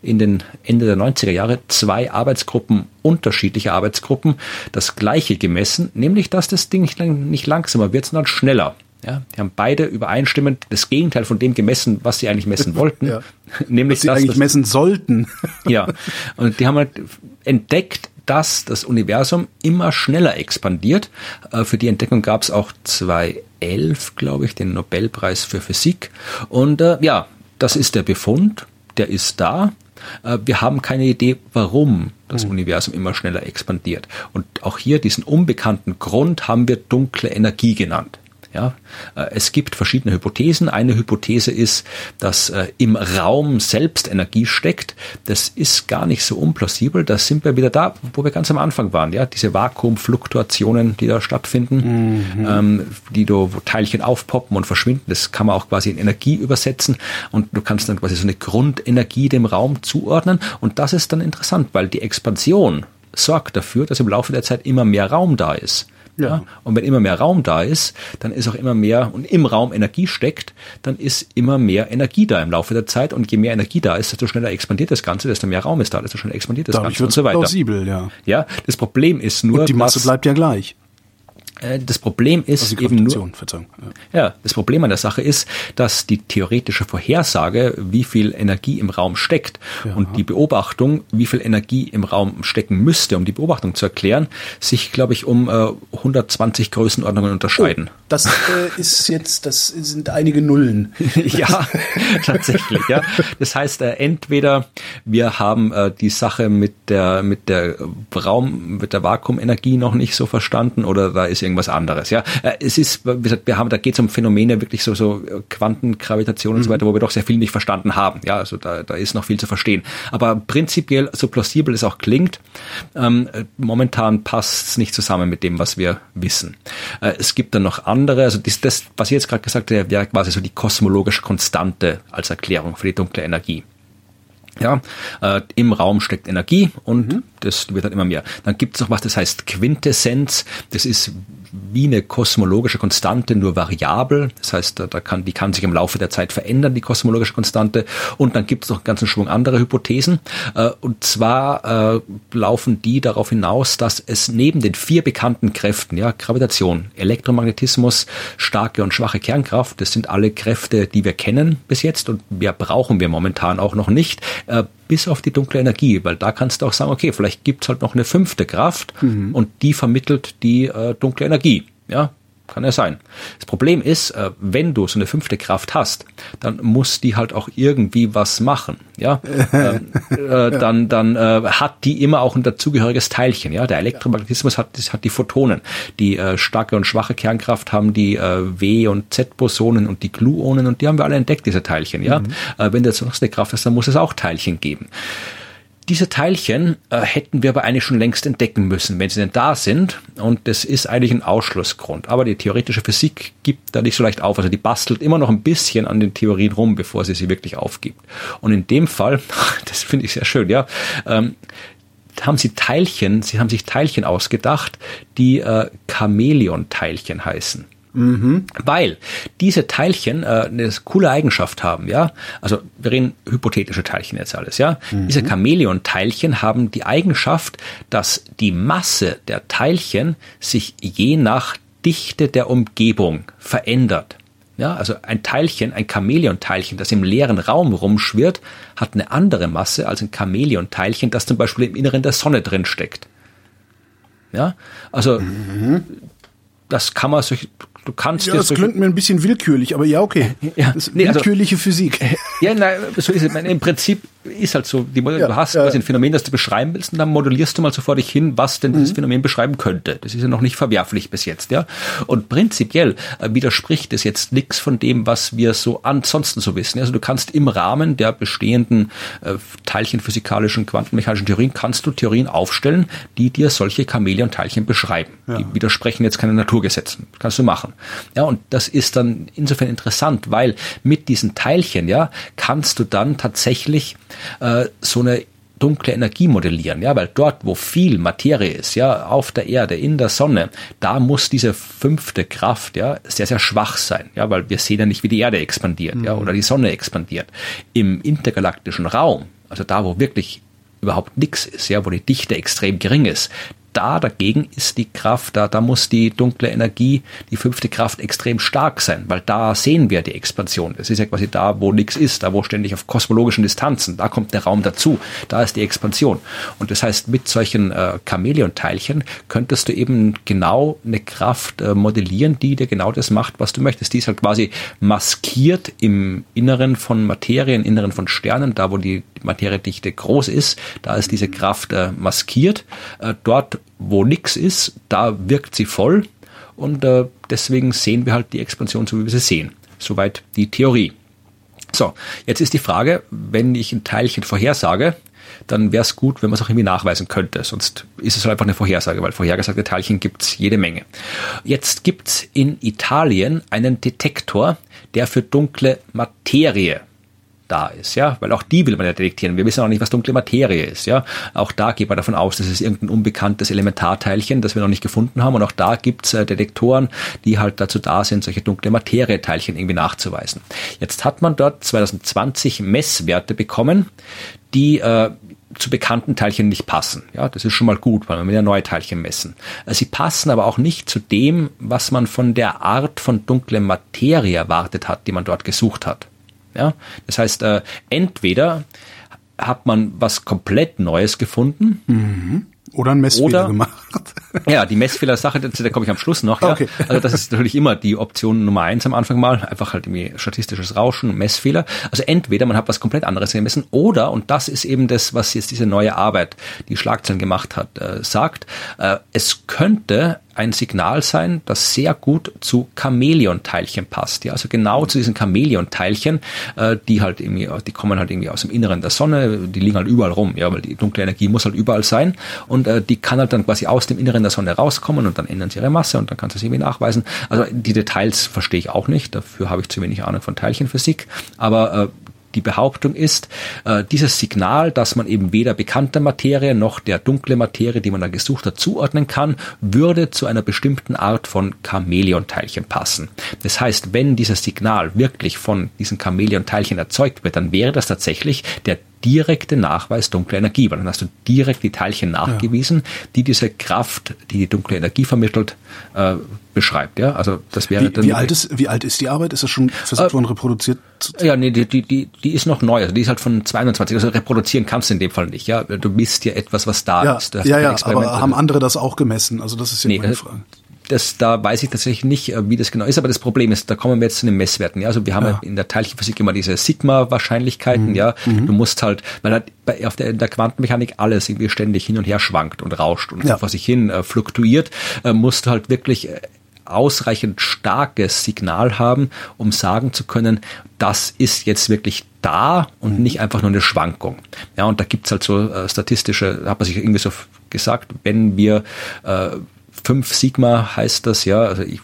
in den Ende der 90er Jahre Jahre zwei Arbeitsgruppen, unterschiedliche Arbeitsgruppen, das gleiche gemessen, nämlich dass das Ding nicht, lang, nicht langsamer wird, sondern schneller. Ja, die haben beide übereinstimmend das Gegenteil von dem gemessen, was sie eigentlich messen wollten. Ja. Nämlich, was sie dass eigentlich das, messen sollten. ja, und die haben halt entdeckt, dass das Universum immer schneller expandiert. Äh, für die Entdeckung gab es auch 2011, glaube ich, den Nobelpreis für Physik. Und äh, ja, das ist der Befund, der ist da. Äh, wir haben keine Idee, warum das mhm. Universum immer schneller expandiert. Und auch hier diesen unbekannten Grund haben wir dunkle Energie genannt. Ja, äh, es gibt verschiedene Hypothesen. Eine Hypothese ist, dass äh, im Raum selbst Energie steckt. Das ist gar nicht so unplausibel. Da sind wir wieder da, wo wir ganz am Anfang waren. Ja, diese Vakuumfluktuationen, die da stattfinden, mhm. ähm, die da, wo Teilchen aufpoppen und verschwinden. Das kann man auch quasi in Energie übersetzen und du kannst dann quasi so eine Grundenergie dem Raum zuordnen. Und das ist dann interessant, weil die Expansion sorgt dafür, dass im Laufe der Zeit immer mehr Raum da ist. Ja. ja. Und wenn immer mehr Raum da ist, dann ist auch immer mehr und im Raum Energie steckt, dann ist immer mehr Energie da im Laufe der Zeit. Und je mehr Energie da ist, desto schneller expandiert das Ganze, desto mehr Raum ist da, desto schneller expandiert das Dadurch Ganze und so weiter. plausibel, ja. Ja, das Problem ist nur, und die Masse bleibt ja gleich. Äh, das Problem ist also eben nur, ja. ja, das Problem an der Sache ist, dass die theoretische Vorhersage, wie viel Energie im Raum steckt ja. und die Beobachtung, wie viel Energie im Raum stecken müsste, um die Beobachtung zu erklären, sich, glaube ich, um äh, 120 Größenordnungen unterscheiden. Oh, das äh, ist jetzt, das sind einige Nullen. ja, tatsächlich, ja. Das heißt, äh, entweder wir haben äh, die Sache mit der, mit der Raum, mit der Vakuumenergie noch nicht so verstanden oder da ist irgendwas anderes. Ja, äh, es ist, wie gesagt, wir haben, da geht es um Phänomene wirklich so so Quantengravitation und mhm. so weiter, wo wir doch sehr viel nicht verstanden haben. Ja, also da, da ist noch viel zu verstehen. Aber prinzipiell, so plausibel es auch klingt, ähm, momentan passt es nicht zusammen mit dem, was wir wissen. Äh, es gibt dann noch andere, also das, das was ich jetzt gerade gesagt habe, wäre quasi so die kosmologische Konstante als Erklärung für die dunkle Energie. Ja, äh, im Raum steckt Energie und mhm. das wird dann immer mehr. Dann gibt es noch was, das heißt Quintessenz. Das ist wie eine kosmologische Konstante, nur variabel. Das heißt, da, kann, die kann sich im Laufe der Zeit verändern, die kosmologische Konstante. Und dann gibt es noch einen ganzen Schwung anderer Hypothesen. Äh, und zwar äh, laufen die darauf hinaus, dass es neben den vier bekannten Kräften, ja, Gravitation, Elektromagnetismus, starke und schwache Kernkraft, das sind alle Kräfte, die wir kennen bis jetzt und wir brauchen wir momentan auch noch nicht, äh, bis auf die dunkle Energie, weil da kannst du auch sagen, okay, vielleicht gibt's halt noch eine fünfte Kraft mhm. und die vermittelt die äh, dunkle Energie. Ja, kann ja sein. Das Problem ist, äh, wenn du so eine fünfte Kraft hast, dann muss die halt auch irgendwie was machen. Ja, ähm, äh, dann dann äh, hat die immer auch ein dazugehöriges Teilchen. Ja, der Elektromagnetismus hat hat die Photonen. Die äh, starke und schwache Kernkraft haben die W und Z-Bosonen und die Gluonen und die haben wir alle entdeckt diese Teilchen. Ja, mhm. wenn du jetzt noch eine Kraft hast, dann muss es auch Teilchen geben. Diese Teilchen äh, hätten wir aber eigentlich schon längst entdecken müssen, wenn sie denn da sind. Und das ist eigentlich ein Ausschlussgrund. Aber die theoretische Physik gibt da nicht so leicht auf. Also die bastelt immer noch ein bisschen an den Theorien rum, bevor sie sie wirklich aufgibt. Und in dem Fall, das finde ich sehr schön, ja, ähm, haben sie Teilchen, sie haben sich Teilchen ausgedacht, die äh, Chamäleon-Teilchen heißen. Mhm. Weil diese Teilchen äh, eine coole Eigenschaft haben, ja. Also wir reden hypothetische Teilchen jetzt alles, ja. Mhm. Diese Chamäleon-Teilchen haben die Eigenschaft, dass die Masse der Teilchen sich je nach Dichte der Umgebung verändert. Ja, also ein Teilchen, ein Chamäleon-Teilchen, das im leeren Raum rumschwirrt, hat eine andere Masse als ein Chamäleon-Teilchen, das zum Beispiel im Inneren der Sonne drin steckt. Ja, also mhm. das kann man sich Du kannst ja, das klingt mir ein bisschen willkürlich, aber ja, okay. Ja, das nee, also willkürliche also, Physik. Ja, nein, so ist es. Im Prinzip ist halt so, die, ja, du hast ja. ein Phänomen, das du beschreiben willst und dann modellierst du mal so vor dich hin, was denn dieses mhm. Phänomen beschreiben könnte. Das ist ja noch nicht verwerflich bis jetzt, ja. Und prinzipiell äh, widerspricht es jetzt nichts von dem, was wir so ansonsten so wissen. Also du kannst im Rahmen der bestehenden äh, teilchenphysikalischen, quantenmechanischen Theorien, kannst du Theorien aufstellen, die dir solche Chamäleon-Teilchen beschreiben. Ja. Die widersprechen jetzt keine Naturgesetzen. kannst du machen. Ja, und das ist dann insofern interessant, weil mit diesen Teilchen, ja, kannst du dann tatsächlich äh, so eine dunkle Energie modellieren, ja, weil dort, wo viel Materie ist, ja, auf der Erde, in der Sonne, da muss diese fünfte Kraft, ja, sehr, sehr schwach sein, ja, weil wir sehen ja nicht, wie die Erde expandiert, mhm. ja, oder die Sonne expandiert. Im intergalaktischen Raum, also da, wo wirklich überhaupt nichts ist, ja, wo die Dichte extrem gering ist, da dagegen ist die Kraft, da, da muss die dunkle Energie, die fünfte Kraft extrem stark sein, weil da sehen wir die Expansion. Das ist ja quasi da, wo nichts ist, da wo ständig auf kosmologischen Distanzen, da kommt der Raum dazu, da ist die Expansion. Und das heißt, mit solchen äh, Chamäleon-Teilchen könntest du eben genau eine Kraft äh, modellieren, die dir genau das macht, was du möchtest. Die ist halt quasi maskiert im Inneren von Materie, im Inneren von Sternen, da wo die Materiedichte groß ist, da ist diese Kraft äh, maskiert. Äh, dort wo nix ist, da wirkt sie voll und äh, deswegen sehen wir halt die Expansion so, wie wir sie sehen. Soweit die Theorie. So, jetzt ist die Frage, wenn ich ein Teilchen vorhersage, dann wäre es gut, wenn man es auch irgendwie nachweisen könnte. Sonst ist es halt einfach eine Vorhersage, weil vorhergesagte Teilchen gibt es jede Menge. Jetzt gibt es in Italien einen Detektor, der für dunkle Materie da ist, ja, weil auch die will man ja detektieren. Wir wissen auch nicht, was dunkle Materie ist, ja. Auch da geht man davon aus, dass es irgendein unbekanntes Elementarteilchen, das wir noch nicht gefunden haben. Und auch da gibt's äh, Detektoren, die halt dazu da sind, solche dunkle Materieteilchen irgendwie nachzuweisen. Jetzt hat man dort 2020 Messwerte bekommen, die äh, zu bekannten Teilchen nicht passen. Ja, das ist schon mal gut, weil man will ja neue Teilchen messen. Äh, sie passen aber auch nicht zu dem, was man von der Art von dunkle Materie erwartet hat, die man dort gesucht hat. Ja? Das heißt, äh, entweder hat man was komplett Neues gefunden. Mhm. Oder ein Messfehler Oder, gemacht. Ja, die Messfehlersache, da komme ich am Schluss noch. Ja. Okay. Also das ist natürlich immer die Option Nummer eins am Anfang mal, einfach halt irgendwie statistisches Rauschen, Messfehler. Also entweder man hat was komplett anderes gemessen oder, und das ist eben das, was jetzt diese neue Arbeit, die Schlagzeilen gemacht hat, äh, sagt, äh, es könnte ein Signal sein, das sehr gut zu Chamäleon-Teilchen passt. Ja, also genau zu diesen Chamäleon-Teilchen, äh, die halt irgendwie, die kommen halt irgendwie aus dem Inneren der Sonne, die liegen halt überall rum, ja, weil die dunkle Energie muss halt überall sein und äh, die kann halt dann quasi aus dem Inneren der Sonne rauskommen und dann ändern sie ihre Masse und dann kannst du es irgendwie nachweisen. Also die Details verstehe ich auch nicht, dafür habe ich zu wenig Ahnung von Teilchenphysik, aber äh, die Behauptung ist, äh, dieses Signal, dass man eben weder bekannte Materie noch der dunkle Materie, die man da gesucht hat, zuordnen kann, würde zu einer bestimmten Art von Chamäleon-Teilchen passen. Das heißt, wenn dieses Signal wirklich von diesen Chamäleon-Teilchen erzeugt wird, dann wäre das tatsächlich der direkte Nachweis dunkler Energie, weil dann hast du direkt die Teilchen nachgewiesen, ja. die diese Kraft, die die dunkle Energie vermittelt, äh, beschreibt. Ja, also das wäre wie, dann. Wie alt ist wie alt ist die Arbeit? Ist das schon versucht äh, worden reproduziert? Ja, nee, die, die, die, die ist noch neu. Also die ist halt von 22. Also reproduzieren kannst du in dem Fall nicht. Ja, du misst ja etwas, was da ja, ist. Ja, ja, aber haben andere das auch gemessen? Also das ist ja nee, meine Frage das, da weiß ich tatsächlich nicht, äh, wie das genau ist, aber das Problem ist, da kommen wir jetzt zu den Messwerten. Ja, also wir haben ja. in der Teilchenphysik immer diese Sigma-Wahrscheinlichkeiten. Mhm. Ja, mhm. du musst halt, weil halt bei, auf der, in der Quantenmechanik alles irgendwie ständig hin und her schwankt und rauscht und ja. vor sich hin äh, fluktuiert, äh, musst du halt wirklich äh, ausreichend starkes Signal haben, um sagen zu können, das ist jetzt wirklich da und mhm. nicht einfach nur eine Schwankung. Ja, und da gibt's halt so äh, statistische, hat man sich irgendwie so gesagt, wenn wir äh, 5 Sigma heißt das, ja. Also ich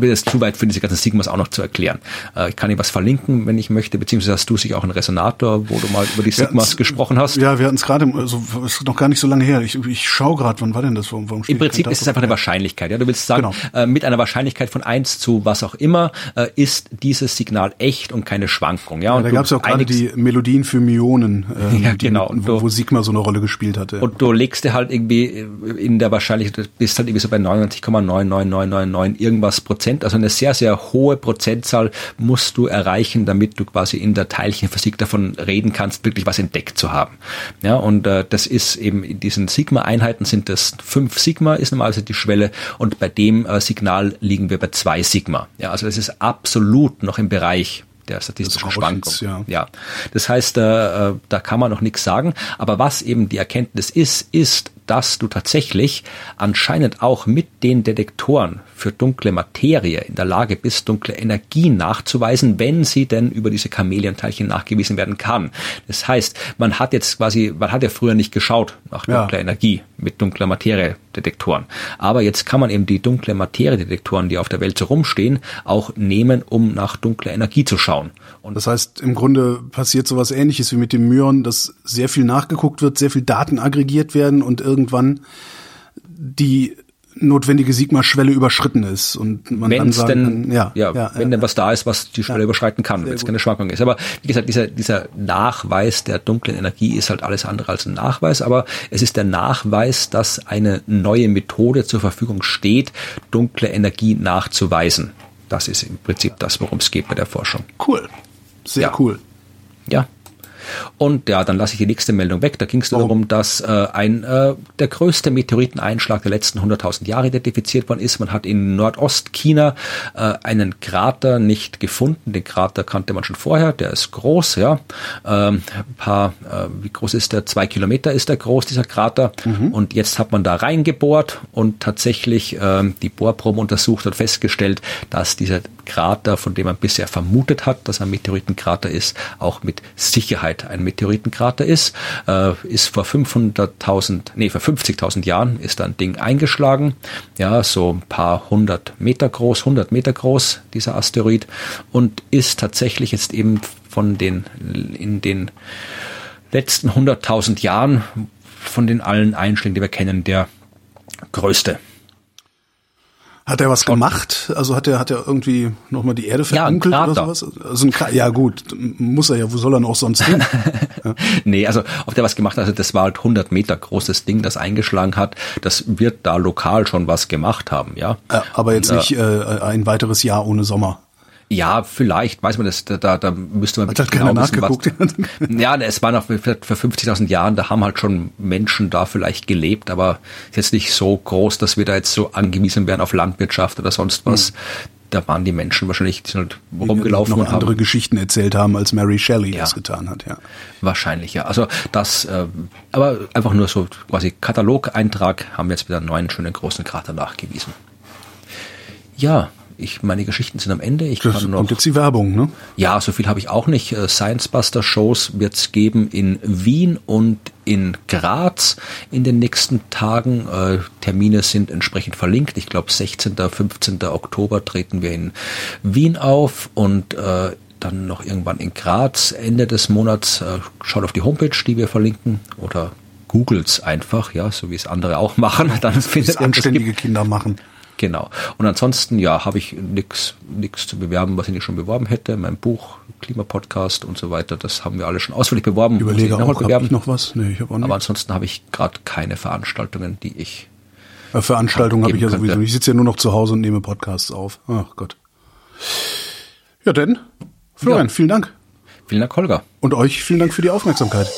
will jetzt zu weit für diese ganzen Sigmas auch noch zu erklären. Äh, ich kann dir was verlinken, wenn ich möchte, beziehungsweise hast du sich auch einen Resonator, wo du mal über die Sigmas gesprochen hast. Ja, wir hatten es gerade, also ist noch gar nicht so lange her. Ich, ich schaue gerade, wann war denn das? Warum, warum Im Prinzip ist es einfach eine Wahrscheinlichkeit. Ja, du willst sagen, genau. äh, mit einer Wahrscheinlichkeit von eins zu was auch immer äh, ist dieses Signal echt und keine Schwankung. Ja, und ja, da gab es ja auch gerade die Melodien für Myonen, äh, ja, genau. Die, wo, wo, Sigma so eine Rolle gespielt hatte. Und du legst dir halt irgendwie in der Wahrscheinlichkeit, bist halt irgendwie so bei 99,99999 irgendwas Prozent, also eine sehr, sehr hohe Prozentzahl musst du erreichen, damit du quasi in der Teilchenphysik davon reden kannst, wirklich was entdeckt zu haben. Ja, und äh, das ist eben in diesen Sigma-Einheiten sind das fünf Sigma ist normalerweise die Schwelle und bei dem äh, Signal liegen wir bei zwei Sigma. Ja, also das ist absolut noch im Bereich der statistischen Schwankung. Ja. ja. Das heißt, äh, äh, da kann man noch nichts sagen. Aber was eben die Erkenntnis ist, ist, dass du tatsächlich anscheinend auch mit den Detektoren für dunkle Materie in der Lage bist, dunkle Energie nachzuweisen, wenn sie denn über diese Chamäleonteilchen nachgewiesen werden kann. Das heißt, man hat jetzt quasi, man hat ja früher nicht geschaut nach dunkler ja. Energie mit dunkler Materie Detektoren. Aber jetzt kann man eben die dunkle Materie Detektoren, die auf der Welt so rumstehen, auch nehmen, um nach dunkler Energie zu schauen. Und das heißt, im Grunde passiert sowas ähnliches wie mit dem Myon, dass sehr viel nachgeguckt wird, sehr viel Daten aggregiert werden und irgendwann die notwendige Sigma-Schwelle überschritten ist und man Wenn's dann sagen denn, kann, ja, ja, ja wenn ja, denn was da ist, was die Schwelle ja, überschreiten kann, wenn es keine Schwankung ist. Aber wie gesagt, dieser, dieser Nachweis der dunklen Energie ist halt alles andere als ein Nachweis, aber es ist der Nachweis, dass eine neue Methode zur Verfügung steht, dunkle Energie nachzuweisen. Das ist im Prinzip das, worum es geht bei der Forschung. Cool. Sehr cool. Ja. Und ja, dann lasse ich die nächste Meldung weg. Da ging es darum, dass äh, ein äh, der größte Meteoriteneinschlag der letzten 100.000 Jahre identifiziert worden ist. Man hat in Nordostchina äh, einen Krater nicht gefunden. Den Krater kannte man schon vorher. Der ist groß, ja. Ähm, ein paar, äh, wie groß ist der? Zwei Kilometer ist der groß, dieser Krater. Mhm. Und jetzt hat man da reingebohrt und tatsächlich äh, die Bohrproben untersucht und festgestellt, dass dieser Krater, von dem man bisher vermutet hat, dass er ein Meteoritenkrater ist, auch mit Sicherheit ein Meteoritenkrater ist. Äh, ist vor 500.000, nee, vor 50.000 Jahren ist da ein Ding eingeschlagen. Ja, so ein paar hundert Meter groß, 100 Meter groß, dieser Asteroid. Und ist tatsächlich jetzt eben von den, in den letzten 100.000 Jahren, von den allen Einschlägen, die wir kennen, der größte. Hat er was gemacht? Also hat er hat er irgendwie nochmal die Erde verdunkelt ja, oder sowas? Also ein ja gut, muss er ja, wo soll er noch sonst hin? ja. Nee, also ob der was gemacht hat, also das war halt 100 Meter großes Ding, das eingeschlagen hat. Das wird da lokal schon was gemacht haben, ja. Aber jetzt Und, nicht äh, ein weiteres Jahr ohne Sommer. Ja, vielleicht, weiß man das, da, da müsste man wirklich genau wissen, was, Ja, es war noch für 50.000 Jahren, da haben halt schon Menschen da vielleicht gelebt, aber ist jetzt nicht so groß, dass wir da jetzt so angewiesen wären auf Landwirtschaft oder sonst was. Hm. Da waren die Menschen wahrscheinlich die halt rumgelaufen die noch und andere haben, Geschichten erzählt haben, als Mary Shelley ja, das getan hat, ja. Wahrscheinlich, ja. Also das, äh, aber einfach nur so quasi Katalogeintrag haben wir jetzt wieder einen neuen schönen großen Krater nachgewiesen. Ja, ich, meine Geschichten sind am Ende. Ich das kann noch, kommt jetzt die Werbung, ne? Ja, so viel habe ich auch nicht. Äh, Science Buster Shows wird es geben in Wien und in Graz in den nächsten Tagen. Äh, Termine sind entsprechend verlinkt. Ich glaube, 16. 15. Oktober treten wir in Wien auf und äh, dann noch irgendwann in Graz Ende des Monats. Äh, schaut auf die Homepage, die wir verlinken oder googles einfach, ja, so wie es andere auch machen. Dann findet ihr anständige Kinder machen. Genau. Und ansonsten, ja, habe ich nichts nix zu bewerben, was ich nicht schon beworben hätte. Mein Buch, Klimapodcast und so weiter, das haben wir alle schon ausführlich beworben. Überlege auch, habe ich noch was? Nee, ich habe auch nicht. Aber ansonsten habe ich gerade keine Veranstaltungen, die ich Veranstaltungen habe ich ja könnte. sowieso. Ich sitze ja nur noch zu Hause und nehme Podcasts auf. Ach Gott. Ja, denn, Florian, ja. vielen Dank. Vielen Dank, Holger. Und euch vielen Dank für die Aufmerksamkeit.